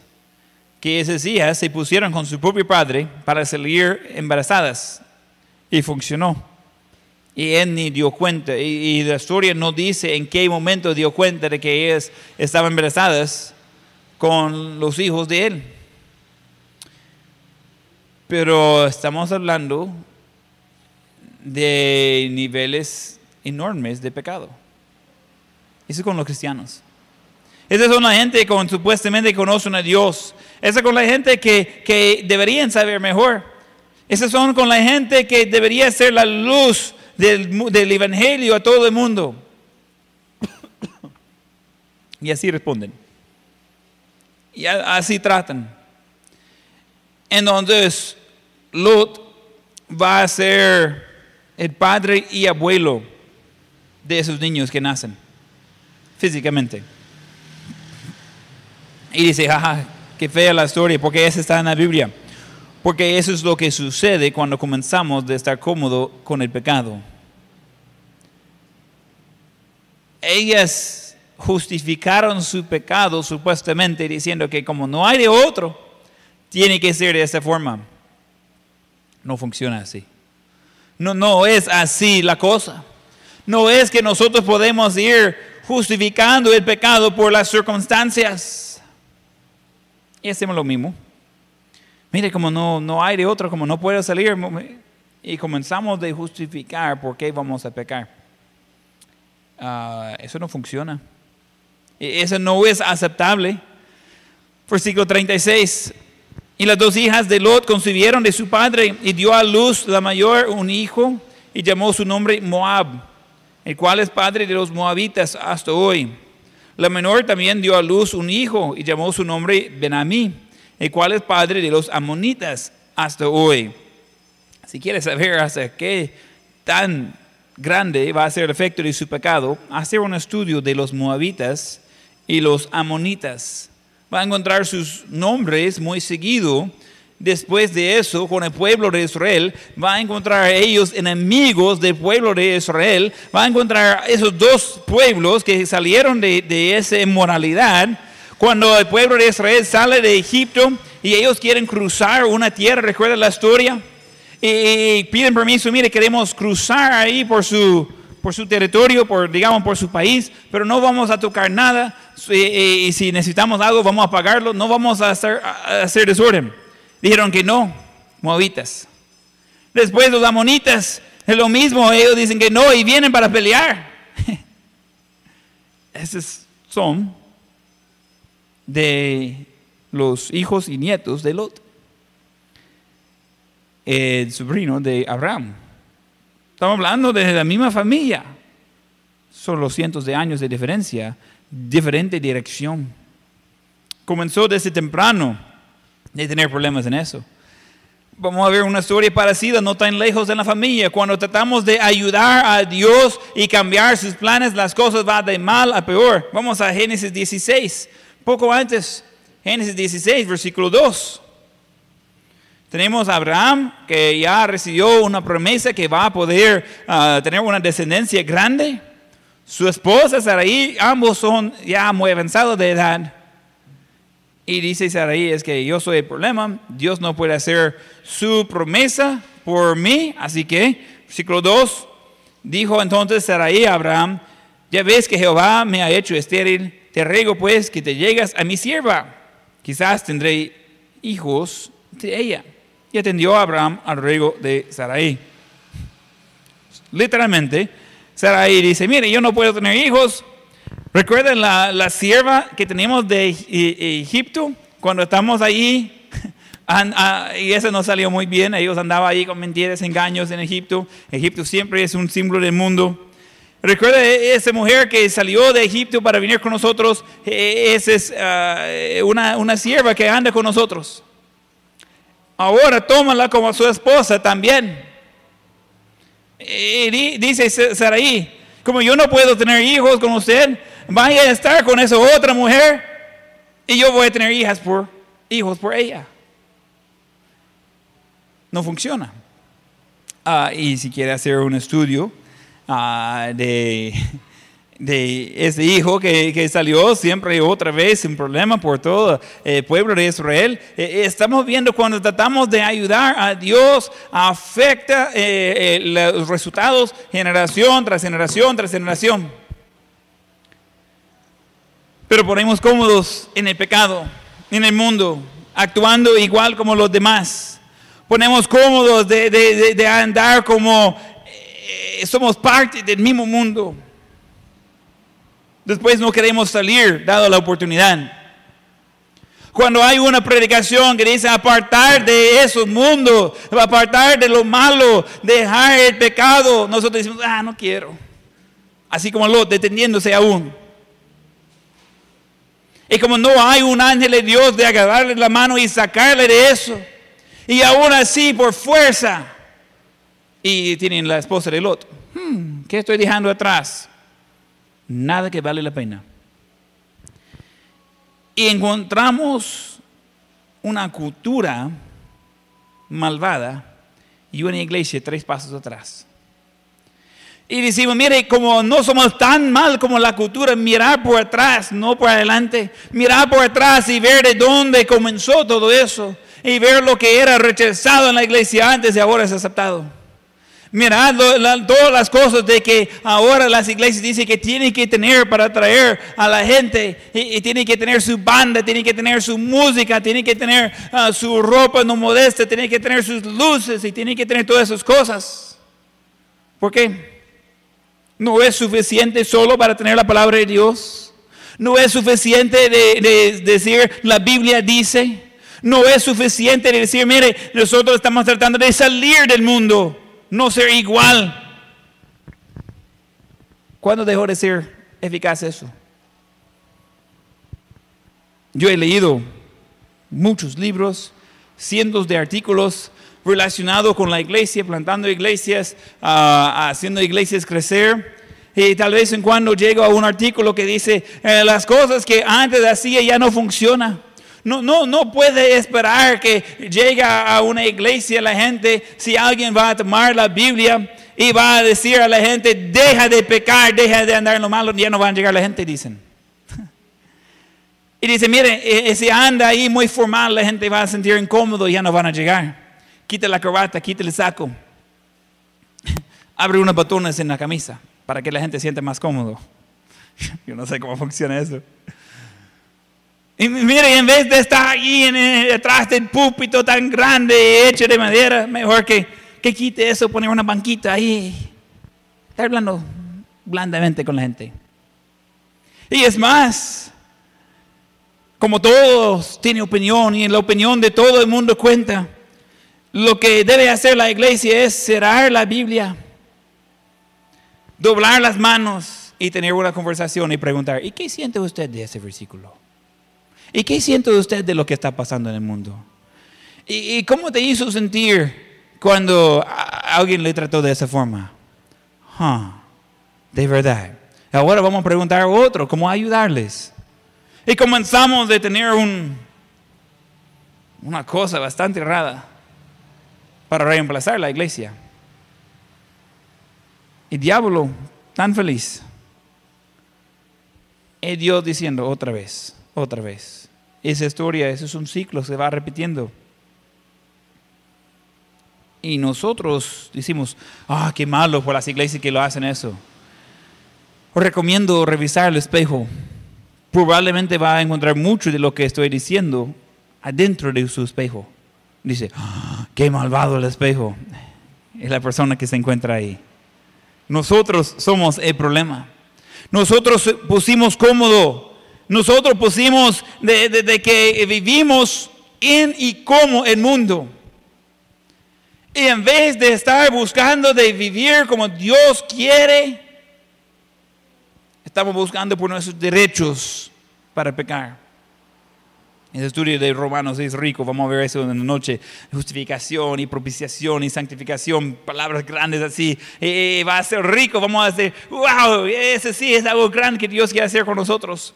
que esas hijas se pusieron con su propio padre para salir embarazadas y funcionó. Y él ni dio cuenta. Y, la historia no dice en qué momento dio cuenta de que ellas estaban embarazadas con los hijos de él. Pero estamos hablando de niveles enormes de pecado. Eso es con los cristianos. Esa es la gente que supuestamente conocen a Dios. Esa es con la gente que, que deberían saber mejor. Esas son con la gente que debería ser la luz del, del Evangelio a todo el mundo. y así responden. Y así tratan. Entonces, Lot va a ser el padre y abuelo de esos niños que nacen físicamente. Y dice, jaja, qué fea la historia, porque esa está en la Biblia. Porque eso es lo que sucede cuando comenzamos de estar cómodo con el pecado. Ellas justificaron su pecado supuestamente diciendo que como no hay de otro, tiene que ser de esta forma. No funciona así. No, no es así la cosa. No es que nosotros podemos ir justificando el pecado por las circunstancias. Y hacemos lo mismo. Mire, como no, no hay de otro, como no puede salir, y comenzamos de justificar por qué vamos a pecar. Uh, eso no funciona. E, eso no es aceptable. Versículo 36. Y las dos hijas de Lot concibieron de su padre y dio a luz la mayor un hijo y llamó su nombre Moab, el cual es padre de los moabitas hasta hoy. La menor también dio a luz un hijo y llamó su nombre Benamí, el cual es padre de los amonitas hasta hoy. Si quieres saber hasta qué tan grande va a ser el efecto de su pecado, hacer un estudio de los moabitas y los amonitas. Va a encontrar sus nombres muy seguido. Después de eso, con el pueblo de Israel, va a encontrar a ellos enemigos del pueblo de Israel. Va a encontrar esos dos pueblos que salieron de, de esa inmoralidad. Cuando el pueblo de Israel sale de Egipto y ellos quieren cruzar una tierra, ¿recuerda la historia? y piden permiso, mire, queremos cruzar ahí por su, por su territorio, por, digamos, por su país, pero no vamos a tocar nada, y, si necesitamos algo vamos a pagarlo, no vamos a hacer, a hacer desorden. Dijeron que no, moabitas. Después los amonitas, es lo mismo, ellos dicen que no y vienen para pelear. Esos son de los hijos y nietos de Lot el sobrino de Abraham. Estamos hablando de la misma familia. Son los cientos de años de diferencia, diferente dirección. Comenzó desde temprano de tener problemas en eso. Vamos a ver una historia parecida, no tan lejos de la familia. Cuando tratamos de ayudar a Dios y cambiar sus planes, las cosas van de mal a peor. Vamos a Génesis 16, poco antes, Génesis 16, versículo 2. Tenemos a Abraham que ya recibió una promesa que va a poder ah, tener una descendencia grande. Su esposa Sarai, ambos son ya muy avanzados de edad. Y dice Sarai, es que yo soy el problema, Dios no puede hacer su promesa por mí. Así que, versículo 2, dijo entonces Sarai a Abraham, ya ves que Jehová me ha hecho estéril, te ruego pues que te llegas a mi sierva, quizás tendré hijos de ella y atendió a Abraham al ruego de Sarai. Literalmente, Sarai dice, mire, yo no puedo tener hijos. ¿Recuerdan la, la sierva que tenemos de Egipto? Cuando estamos ahí, y eso no salió muy bien, ellos andaban ahí con mentiras, engaños en Egipto. Egipto siempre es un símbolo del mundo. Recuerda esa mujer que salió de Egipto para venir con nosotros, e, esa es ah, una, una sierva que anda con nosotros. Ahora tómala como su esposa también. Y dice Saraí, como yo no puedo tener hijos con usted, vaya a estar con esa otra mujer y yo voy a tener hijas por, hijos por ella. No funciona. Ah, y si quiere hacer un estudio ah, de de ese hijo que, salió siempre otra vez un problema por todo el pueblo de Israel. Eh, eh, estamos viendo cuando tratamos de ayudar a Dios, afecta eh, los resultados generación tras generación tras generación. Pero ponemos cómodos en el pecado, en el mundo, actuando igual como los demás. Ponemos cómodos de andar como somos parte del mismo mundo. Después no queremos salir, dado la oportunidad. Cuando hay una predicación que dice apartar de esos mundos, apartar de lo malo, dejar el pecado, nosotros decimos, ah, no quiero. Así como lo deteniéndose aún. Y como no hay un ángel de Dios de agarrarle la mano y sacarle de eso. Y aún así, por fuerza. Y tienen la esposa del otro. Hmm, ¿Qué estoy dejando atrás? nada que vale la pena. Y encontramos una cultura malvada y una iglesia tres pasos atrás. Y decimos, mire, como no somos tan mal como la cultura, mirar por atrás, no por adelante, mirar por atrás y ver de dónde comenzó todo eso y ver lo que era rechazado en la iglesia antes y ahora es aceptado. Mirad todas las cosas de que ahora las iglesias dicen que tienen que tener para atraer a la gente. Y, tienen que tener su banda, tienen que tener su música, tienen que tener ah, su ropa no modesta, tienen que tener sus luces y tienen que tener todas esas cosas. ¿Por qué? No es suficiente solo para tener la palabra de Dios. No es suficiente de decir la Biblia dice. No es suficiente de decir, mire, nosotros estamos tratando de salir del mundo, no ser igual. ¿Cuándo dejó de ser eficaz eso? Yo he leído muchos libros, cientos de artículos relacionados con la iglesia, plantando iglesias, ah, haciendo iglesias crecer. Y tal vez en cuando llego a un artículo que dice, eh, las cosas que antes hacía ya no funcionan. No, no, no puede esperar que llegue a una iglesia la gente, si alguien va a tomar la Biblia y va a decir a la gente, deja de pecar, deja de andar en lo malo, ya no van a llegar la gente, dicen. Y dice, mire, e, e, si anda ahí muy formal, la gente va a sentir incómodo y ya no van a llegar. Quita la corbata, quita el saco. Abre unos botones en la camisa para que la gente siente más cómodo. Yo no sé cómo funciona eso. Y mire, en vez de estar ahí en, detrás del púlpito tan grande hecho de madera, mejor que, que quite eso, poner una banquita ahí. Estar hablando blandamente con la gente. Y es más, como todos tienen opinión y en la opinión de todo el mundo cuenta, lo que debe hacer la iglesia es cerrar la Biblia, doblar las manos y tener una conversación y preguntar, ¿y qué siente usted de ese versículo? ¿Y qué siente usted de lo que está pasando en el mundo? ¿Y, cómo te hizo sentir cuando alguien le trató de esa forma? de verdad. Ahora vamos a preguntar a otro, ¿cómo ayudarles? Y comenzamos de tener un, una cosa bastante errada para reemplazar la iglesia. Y diablo, tan feliz. Y Dios diciendo otra vez, otra vez esa historia, ese es un ciclo, se va repitiendo. Y nosotros decimos, ah, qué malo por las iglesias que lo hacen eso. Os recomiendo revisar el espejo. Probablemente va a encontrar mucho de lo que estoy diciendo adentro de su espejo. Dice, ah, qué malvado el espejo. Es la persona que se encuentra ahí. Nosotros somos el problema. Nosotros pusimos cómodo nosotros pusimos de, que vivimos en y como el mundo. Y en vez de estar buscando de vivir como Dios quiere, estamos buscando por nuestros derechos para pecar. El estudio de Romanos es rico, vamos a ver eso en la noche. Justificación y propiciación y santificación, palabras grandes así. va a ser rico, vamos a decir, wow, ese sí es algo grande que Dios quiere hacer con nosotros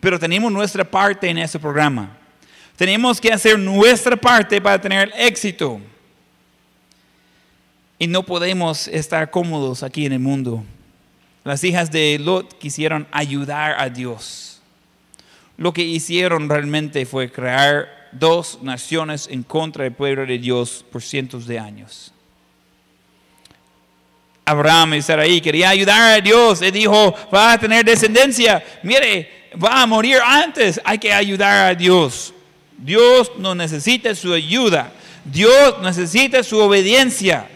pero tenemos nuestra parte en ese programa. Tenemos que hacer nuestra parte para tener éxito. Y no podemos estar cómodos aquí en el mundo. Las hijas de Lot quisieron ayudar a Dios. Lo que hicieron realmente fue crear dos naciones en contra del pueblo de Dios por cientos de años. Abraham y Sarai quería ayudar a Dios. Él dijo, va a tener descendencia. Mire, va a morir antes, hay que ayudar a Dios. Dios no necesita su ayuda. Dios necesita su obediencia.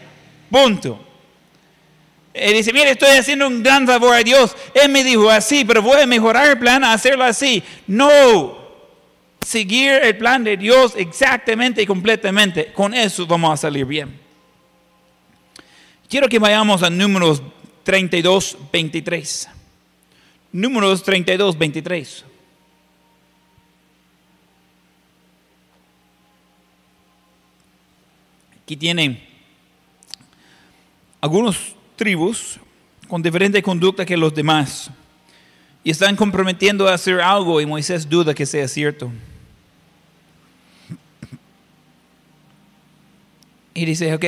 Punto. Él dice, mire, estoy haciendo un gran favor a Dios. Él me dijo así, pero voy a mejorar el plan a hacerlo así. No. Seguir el plan de Dios exactamente y completamente. Con eso vamos a salir bien. Quiero que vayamos a números 32, 23. Números 32, 23. Aquí tienen algunos tribus con diferente conducta que los demás y están comprometiendo a hacer algo y Moisés duda que sea cierto. Y dice, ok,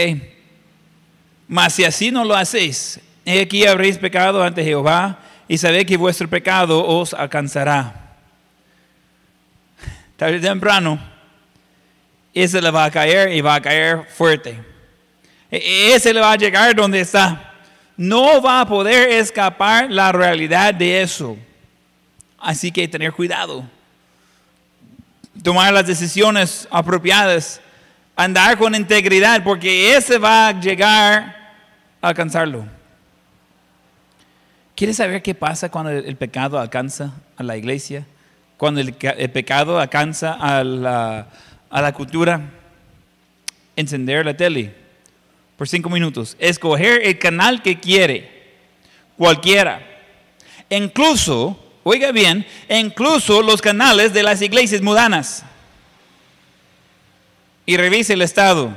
mas si así no lo hacéis, aquí habréis pecado ante Jehová y sabéis que vuestro pecado os alcanzará. Tarde o temprano, ese le va a caer y va a caer fuerte. E, ese le va a llegar donde está. No va a poder escapar la realidad de eso. Así que tener cuidado. Tomar las decisiones apropiadas. Andar con integridad porque ese va a llegar a alcanzarlo. ¿Quieres saber qué pasa cuando el, pecado alcanza a la iglesia? Cuando el, ca- el pecado alcanza a la, cultura. Encender la tele por cinco minutos. Escoger el canal que quiere. Cualquiera. Incluso, oiga bien, incluso los canales de las iglesias mudanas. Y revise el estado.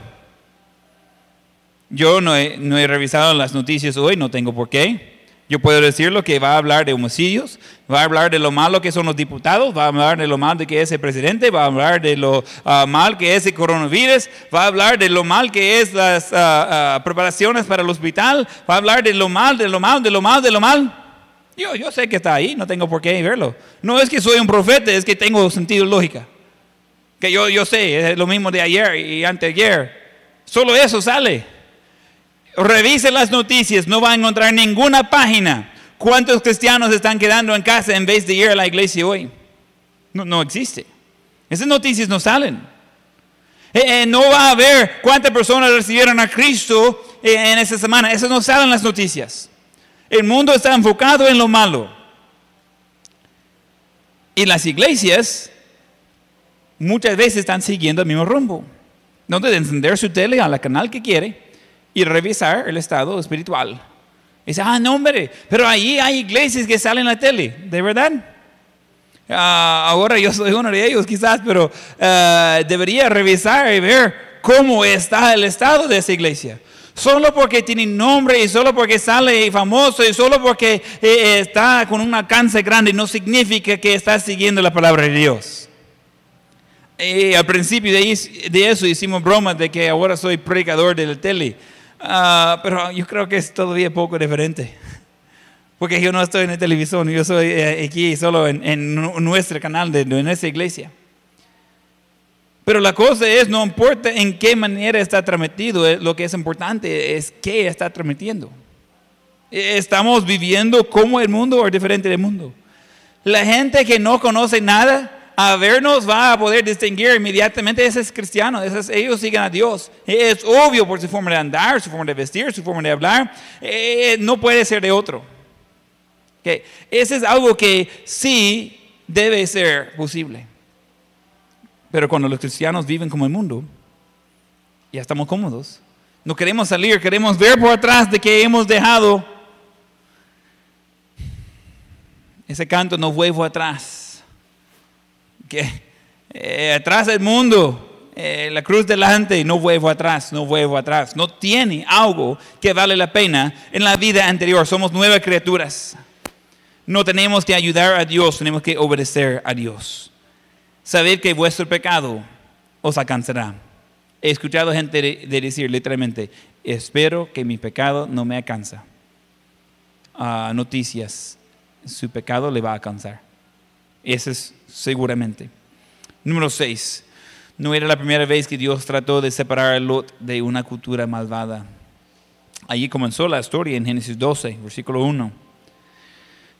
Yo no he revisado las noticias hoy, no tengo por qué. Yo puedo decir lo que va a hablar de homicidios, va a hablar de lo malo que son los diputados, va a hablar de lo mal que es el presidente, va a hablar de lo ah, mal que es el coronavirus, va a hablar de lo mal que es las ah, ah, preparaciones para el hospital, va a hablar de lo mal, de lo mal, de lo mal, de lo mal. Yo, yo sé que está ahí, no tengo por qué verlo. No es que soy un profeta, es que tengo sentido lógica. Que yo, yo sé, es lo mismo de ayer y anteayer. Solo eso sale. Revise las noticias, no va a encontrar ninguna página. ¿Cuántos cristianos están quedando en casa en vez de ir a la iglesia hoy? No, no existe. Esas noticias no salen. Eh, eh, no va a ver cuántas personas recibieron a Cristo eh, en esa semana. Eso no salen en las noticias. El mundo está enfocado en lo malo. Y las iglesias muchas veces están siguiendo el mismo rumbo. Donde de encender su tele a la canal que quiere y revisar el estado espiritual. Dice, ah, no, hombre, pero ahí hay iglesias que salen en la tele, ¿de verdad? Ah, ahora yo soy uno de ellos quizás, pero ah, debería revisar y ver cómo está el estado de esa iglesia. Solo porque tiene nombre y solo porque sale famoso y solo porque eh, eh, está con un alcance grande no significa que está siguiendo la palabra de Dios. Y al principio de, de eso hicimos bromas de que ahora soy predicador de la tele. Ah, pero yo creo que es todavía poco diferente. Porque yo no estoy en la televisión, yo soy eh, aquí solo en, en nu- nuestro canal de, de nuestra iglesia. Pero la cosa es, no importa en qué manera está transmitido, eh, lo que es importante es qué está transmitiendo. Eh, ¿Estamos viviendo como el mundo o diferente del mundo? La gente que no conoce nada, a vernos va a poder distinguir inmediatamente, ese es cristiano, ese es- ellos siguen a Dios. Es obvio por su forma de andar, su forma de vestir, su forma de hablar, eh, no puede ser de otro. Ese es algo que sí debe ser posible. Pero cuando los cristianos viven como el mundo, ya estamos cómodos. No queremos salir, queremos ver por atrás de que hemos dejado ese canto, no vuelvo atrás. Que eh, atrás del mundo, eh, la cruz delante, no vuelvo atrás, no vuelvo atrás. No tiene algo que vale la pena en la vida anterior. Somos nuevas criaturas. No tenemos que ayudar a Dios, tenemos que obedecer a Dios. Saber que vuestro pecado os alcanzará. He escuchado gente de, de decir literalmente, espero que mi pecado no me alcanza. Ah, noticias, su pecado le va a alcanzar. Eso es seguramente. Número 6. No era la primera vez que Dios trató de separar a Lot de una cultura malvada. Allí comenzó la historia en Génesis 12, versículo 1.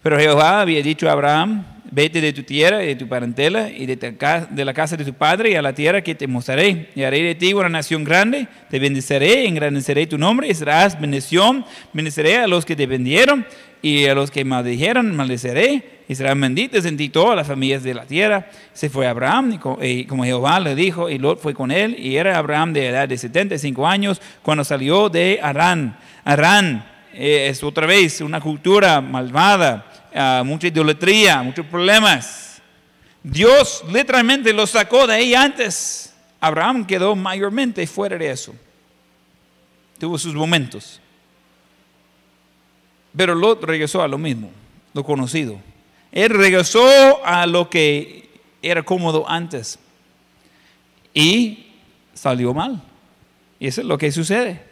Pero Jehová había dicho a Abraham, vete de tu tierra y de tu parentela y de, la casa de tu padre y a la tierra que te mostraré. Y haré de ti una nación grande, te bendeciré, engrandeceré tu nombre y serás bendición. Bendeciré a los que te vendieron y a los que maldijeron, maldeciré. Y serán benditas en ti todas las familias de la tierra. Se fue Abraham y como Jehová le dijo, y Lot fue con él. Y era Abraham de edad de 75 años cuando salió de Arán. Arán eh, es otra vez una cultura malvada, ah, mucha idolatría, muchos problemas. Dios literalmente lo sacó de ahí antes. Abraham quedó mayormente fuera de eso. Tuvo sus momentos. Pero Lot regresó a lo mismo, lo conocido. Él regresó a lo que era cómodo antes. Y salió mal. Y eso es lo que sucede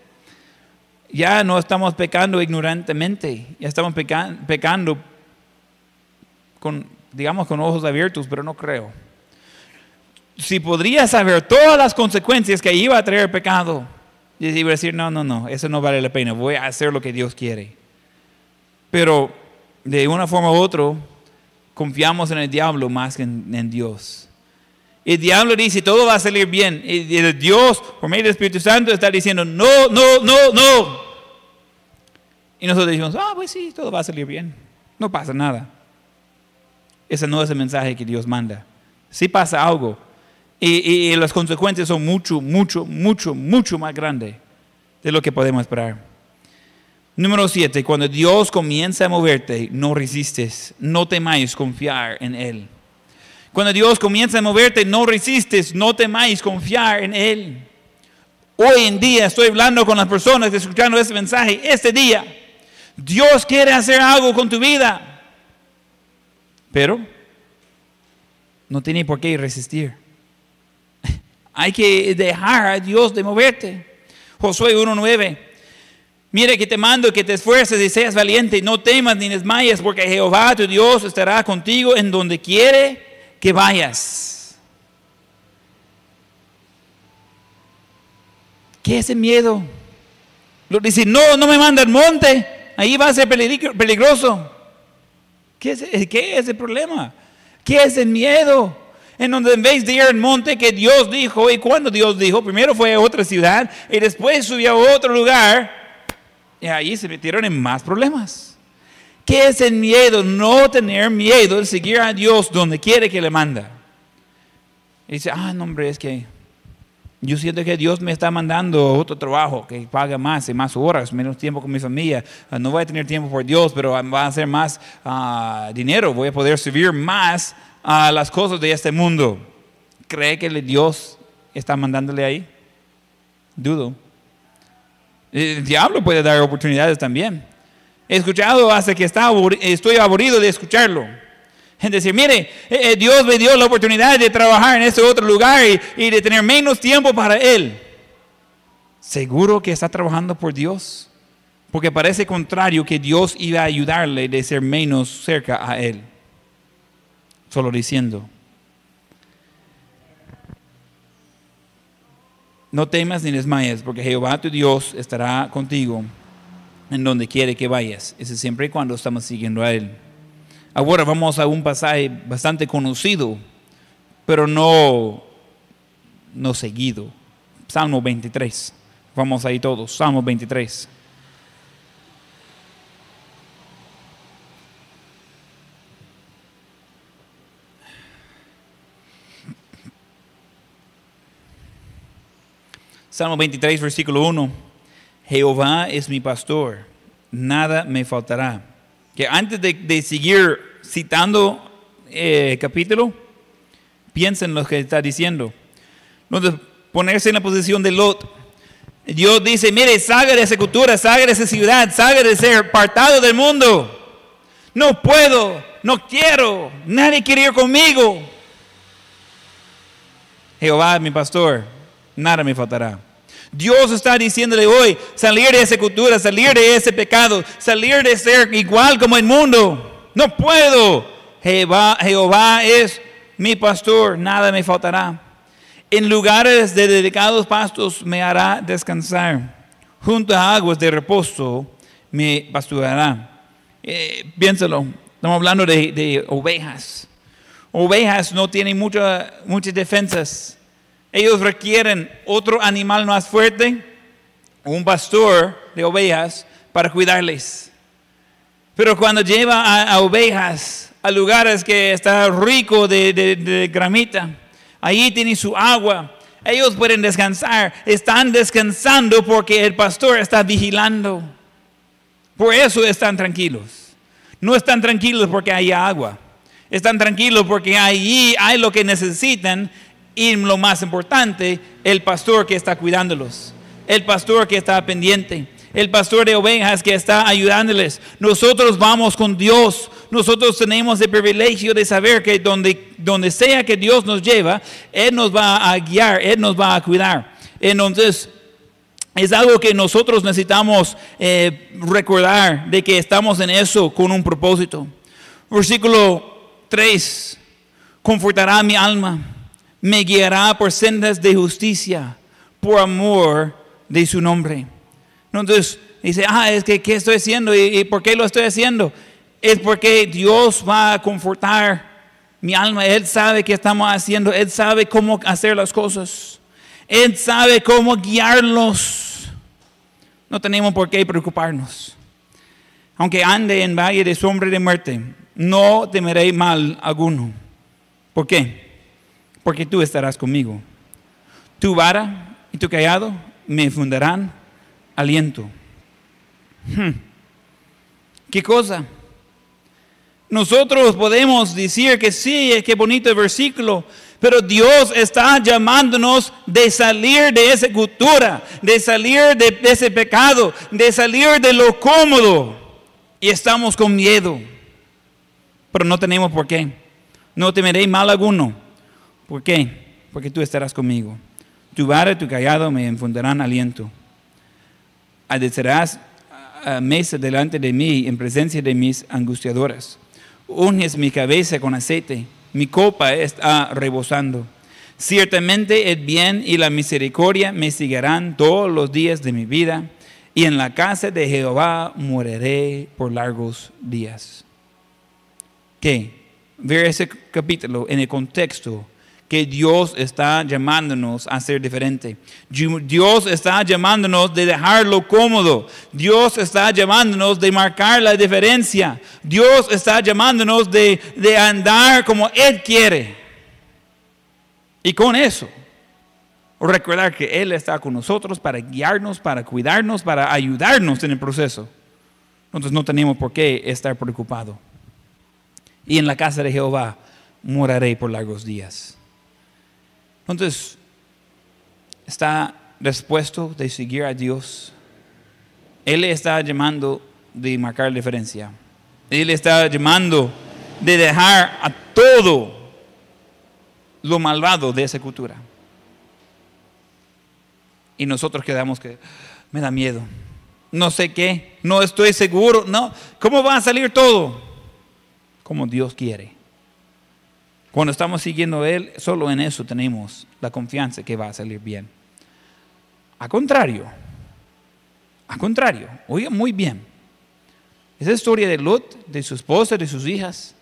ya no estamos pecando ignorantemente, ya estamos peca- pecando con, digamos, con ojos abiertos, pero no creo. Si podría saber todas las consecuencias que iba a traer pecado, y iba a decir, no, no, no, eso no vale la pena, voy a hacer lo que Dios quiere. Pero de una forma u otra, confiamos en el diablo más que en, en Dios. El diablo dice, todo va a salir bien. Y el Dios, por medio del Espíritu Santo, está diciendo, no, no, no, no. Y nosotros decimos, ah, pues sí, todo va a salir bien. No pasa nada. Ese no es el mensaje que Dios manda. Sí pasa algo. Y, y las consecuencias son mucho, mucho, mucho, mucho más grandes de lo que podemos esperar. Número siete, cuando Dios comienza a moverte, no resistes, no temáis confiar en Él. Cuando Dios comienza a moverte, no resistes, no temáis confiar en Él. Hoy en día estoy hablando con las personas escuchando este mensaje, este día. Dios quiere hacer algo con tu vida, pero no tiene por qué resistir. Hay que dejar a Dios de moverte. Josué 1.9. Mire que te mando que te esfuerces y seas valiente, no temas ni desmayes, porque Jehová tu Dios estará contigo en donde quiere que vayas. ¿Qué es el miedo? Lo dice, no, no me manda al monte, ahí va a ser peligroso. ¿Qué es, ¿Qué es el problema? ¿Qué es el miedo? En donde en vez de ir al monte que Dios dijo, y cuando Dios dijo, primero fue a otra ciudad y después subió a otro lugar, y ahí se metieron en más problemas. ¿Qué es el miedo? No tener miedo de seguir a Dios donde quiere que le manda. Y dice, ah, no, hombre, es que yo siento que Dios me está mandando otro trabajo que paga más y más horas, menos tiempo con mi familia. Ah, no voy a tener tiempo por Dios, pero va a ser más ah, dinero. Voy a poder servir más a las cosas de este mundo. ¿Cree que Dios está mandándole ahí? Dudo. El diablo puede dar oportunidades también. He escuchado hasta que estoy aburrido de escucharlo. En decir, mire, eh, eh, Dios me dio la oportunidad de trabajar en ese otro lugar y, de tener menos tiempo para Él. ¿Seguro que está trabajando por Dios? Porque parece contrario que Dios iba a ayudarle de ser menos cerca a Él solo diciendo, no temas ni desmayes, porque Jehová tu Dios estará contigo en donde quiere que vayas. Ese siempre y cuando estamos siguiendo a Él. Ahora vamos a un pasaje bastante conocido, pero no, no seguido. Salmo 23. Vamos ahí todos. Salmo 23. Salmo 23, versículo 1. Jehová es mi pastor, nada me faltará. Que antes de, seguir citando eh, capítulo, piensen lo que está diciendo. Entonces, ponerse en la posición de Lot. Dios dice, mire, salga de esa cultura, salga de esa ciudad, salga de ser apartado del mundo. No puedo, no quiero, nadie quiere ir conmigo. Jehová es mi pastor, nada me faltará. Dios está diciéndole hoy, salir de esa cultura, salir de ese pecado, salir de ser igual como el mundo. No puedo. Jehová, es mi pastor, nada me faltará. En lugares de dedicados pastos me hará descansar. Junto a aguas de reposo me pasturará. Eh, piénsalo, estamos hablando de, de, ovejas. Ovejas no tienen muchas defensas ellos requieren otro animal más fuerte, un pastor de ovejas, para cuidarles. Pero cuando lleva a, ovejas a lugares que está rico de, de gramita, ahí tienen su agua, ellos pueden descansar. Están descansando porque el pastor está vigilando. Por eso están tranquilos. No están tranquilos porque hay agua. Están tranquilos porque allí hay lo que necesitan y lo más importante, el pastor que está cuidándolos, el pastor que está pendiente, el pastor de ovejas que está ayudándoles. Nosotros vamos con Dios. Nosotros tenemos el privilegio de saber que donde, donde sea que Dios nos lleva, Él nos va a guiar, Él nos va a cuidar. Entonces, es algo que nosotros necesitamos eh, recordar de que estamos en eso con un propósito. Versículo 3, confortará mi alma me guiará por sendas de justicia, por amor de su nombre. Entonces dice, ah, es que, ¿qué estoy haciendo? ¿Y, por qué lo estoy haciendo? Es porque Dios va a confortar mi alma. Él sabe qué estamos haciendo. Él sabe cómo hacer las cosas. Él sabe cómo guiarlos. No tenemos por qué preocuparnos. Aunque ande en valle de sombra de muerte, no temeré mal alguno. ¿Por qué? Porque tú estarás conmigo. Tu vara y tu callado me fundarán aliento. Hmm. ¿Qué cosa? Nosotros podemos decir que sí, qué bonito el versículo, pero Dios está llamándonos de salir de esa cultura, de salir de ese pecado, de salir de lo cómodo. Y estamos con miedo, pero no tenemos por qué. No temeré mal alguno. ¿Por qué? Porque tú estarás conmigo. Tu vara y tu callado me infundirán aliento. Adecerás a mesa delante de mí en presencia de mis angustiadoras. Unges mi cabeza con aceite mi copa está rebosando. Ciertamente el bien y la misericordia me seguirán todos los días de mi vida, y en la casa de Jehová moriré por largos días. ¿Qué? Ver ese capítulo en el contexto que Dios está llamándonos a ser diferente. Dios está llamándonos de dejarlo cómodo. Dios está llamándonos de marcar la diferencia. Dios está llamándonos de, de andar como Él quiere. Y con eso, recordar que Él está con nosotros para guiarnos, para cuidarnos, para ayudarnos en el proceso. Entonces no tenemos por qué estar preocupados. Y en la casa de Jehová moraré por largos días. Entonces, está dispuesto de seguir a Dios. Él está llamando de marcar diferencia. Él está llamando de dejar a todo lo malvado de esa cultura. Y nosotros quedamos que me da miedo. No sé qué, no estoy seguro, no. ¿Cómo va a salir todo? Como Dios quiere. Cuando estamos siguiendo Él, solo en eso tenemos la confianza que va a salir bien. A contrario, a contrario, oiga muy bien, esa historia de Lot, de su esposa, de sus hijas,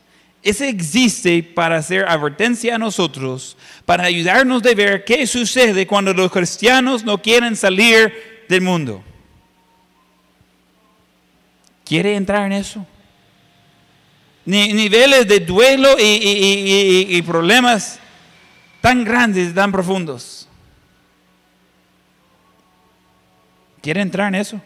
ese existe para hacer advertencia a nosotros, para ayudarnos a ver qué sucede cuando los cristianos no quieren salir del mundo. ¿Quiere entrar en eso? Niveles de duelo y, problemas tan grandes, tan profundos. ¿Quiere entrar en eso?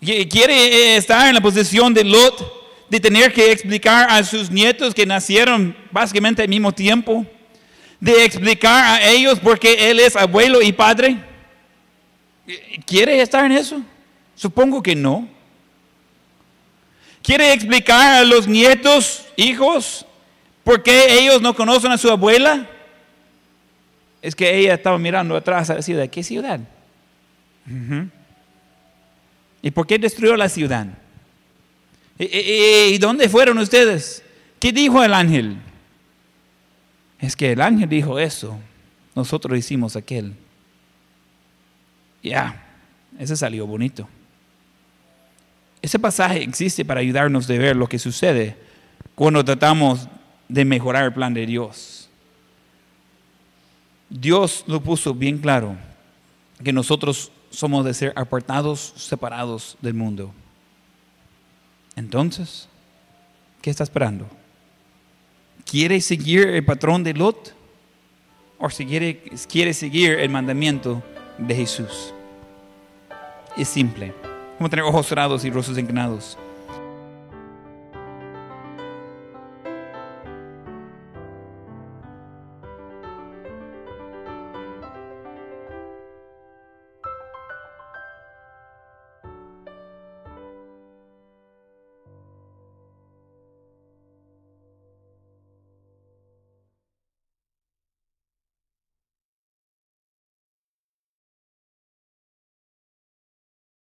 ¿Quiere eh, estar en la posición de Lot? De tener que explicar a sus nietos que nacieron básicamente al mismo tiempo. De explicar a ellos por qué él es abuelo y padre. ¿Quiere estar en eso? Supongo que no. ¿Quiere explicar a los nietos, hijos, por qué ellos no conocen a su abuela? Es que ella estaba mirando atrás a la ciudad. ¿Qué ciudad? ¿Y por qué destruyó la ciudad? ¿Y, dónde fueron ustedes? ¿Qué dijo el ángel? Es que el ángel dijo eso. Nosotros hicimos aquel. Ya, ese salió bonito. Ese pasaje existe para ayudarnos a ver lo que sucede cuando tratamos de mejorar el plan de Dios. Dios lo puso bien claro, que nosotros somos de ser apartados, separados del mundo. Entonces, ¿qué está esperando? ¿Quiere seguir el patrón de Lot? ¿O si quiere, quiere seguir el mandamiento de Jesús? Es simple. A tener ojos cerrados y rostros inclinados.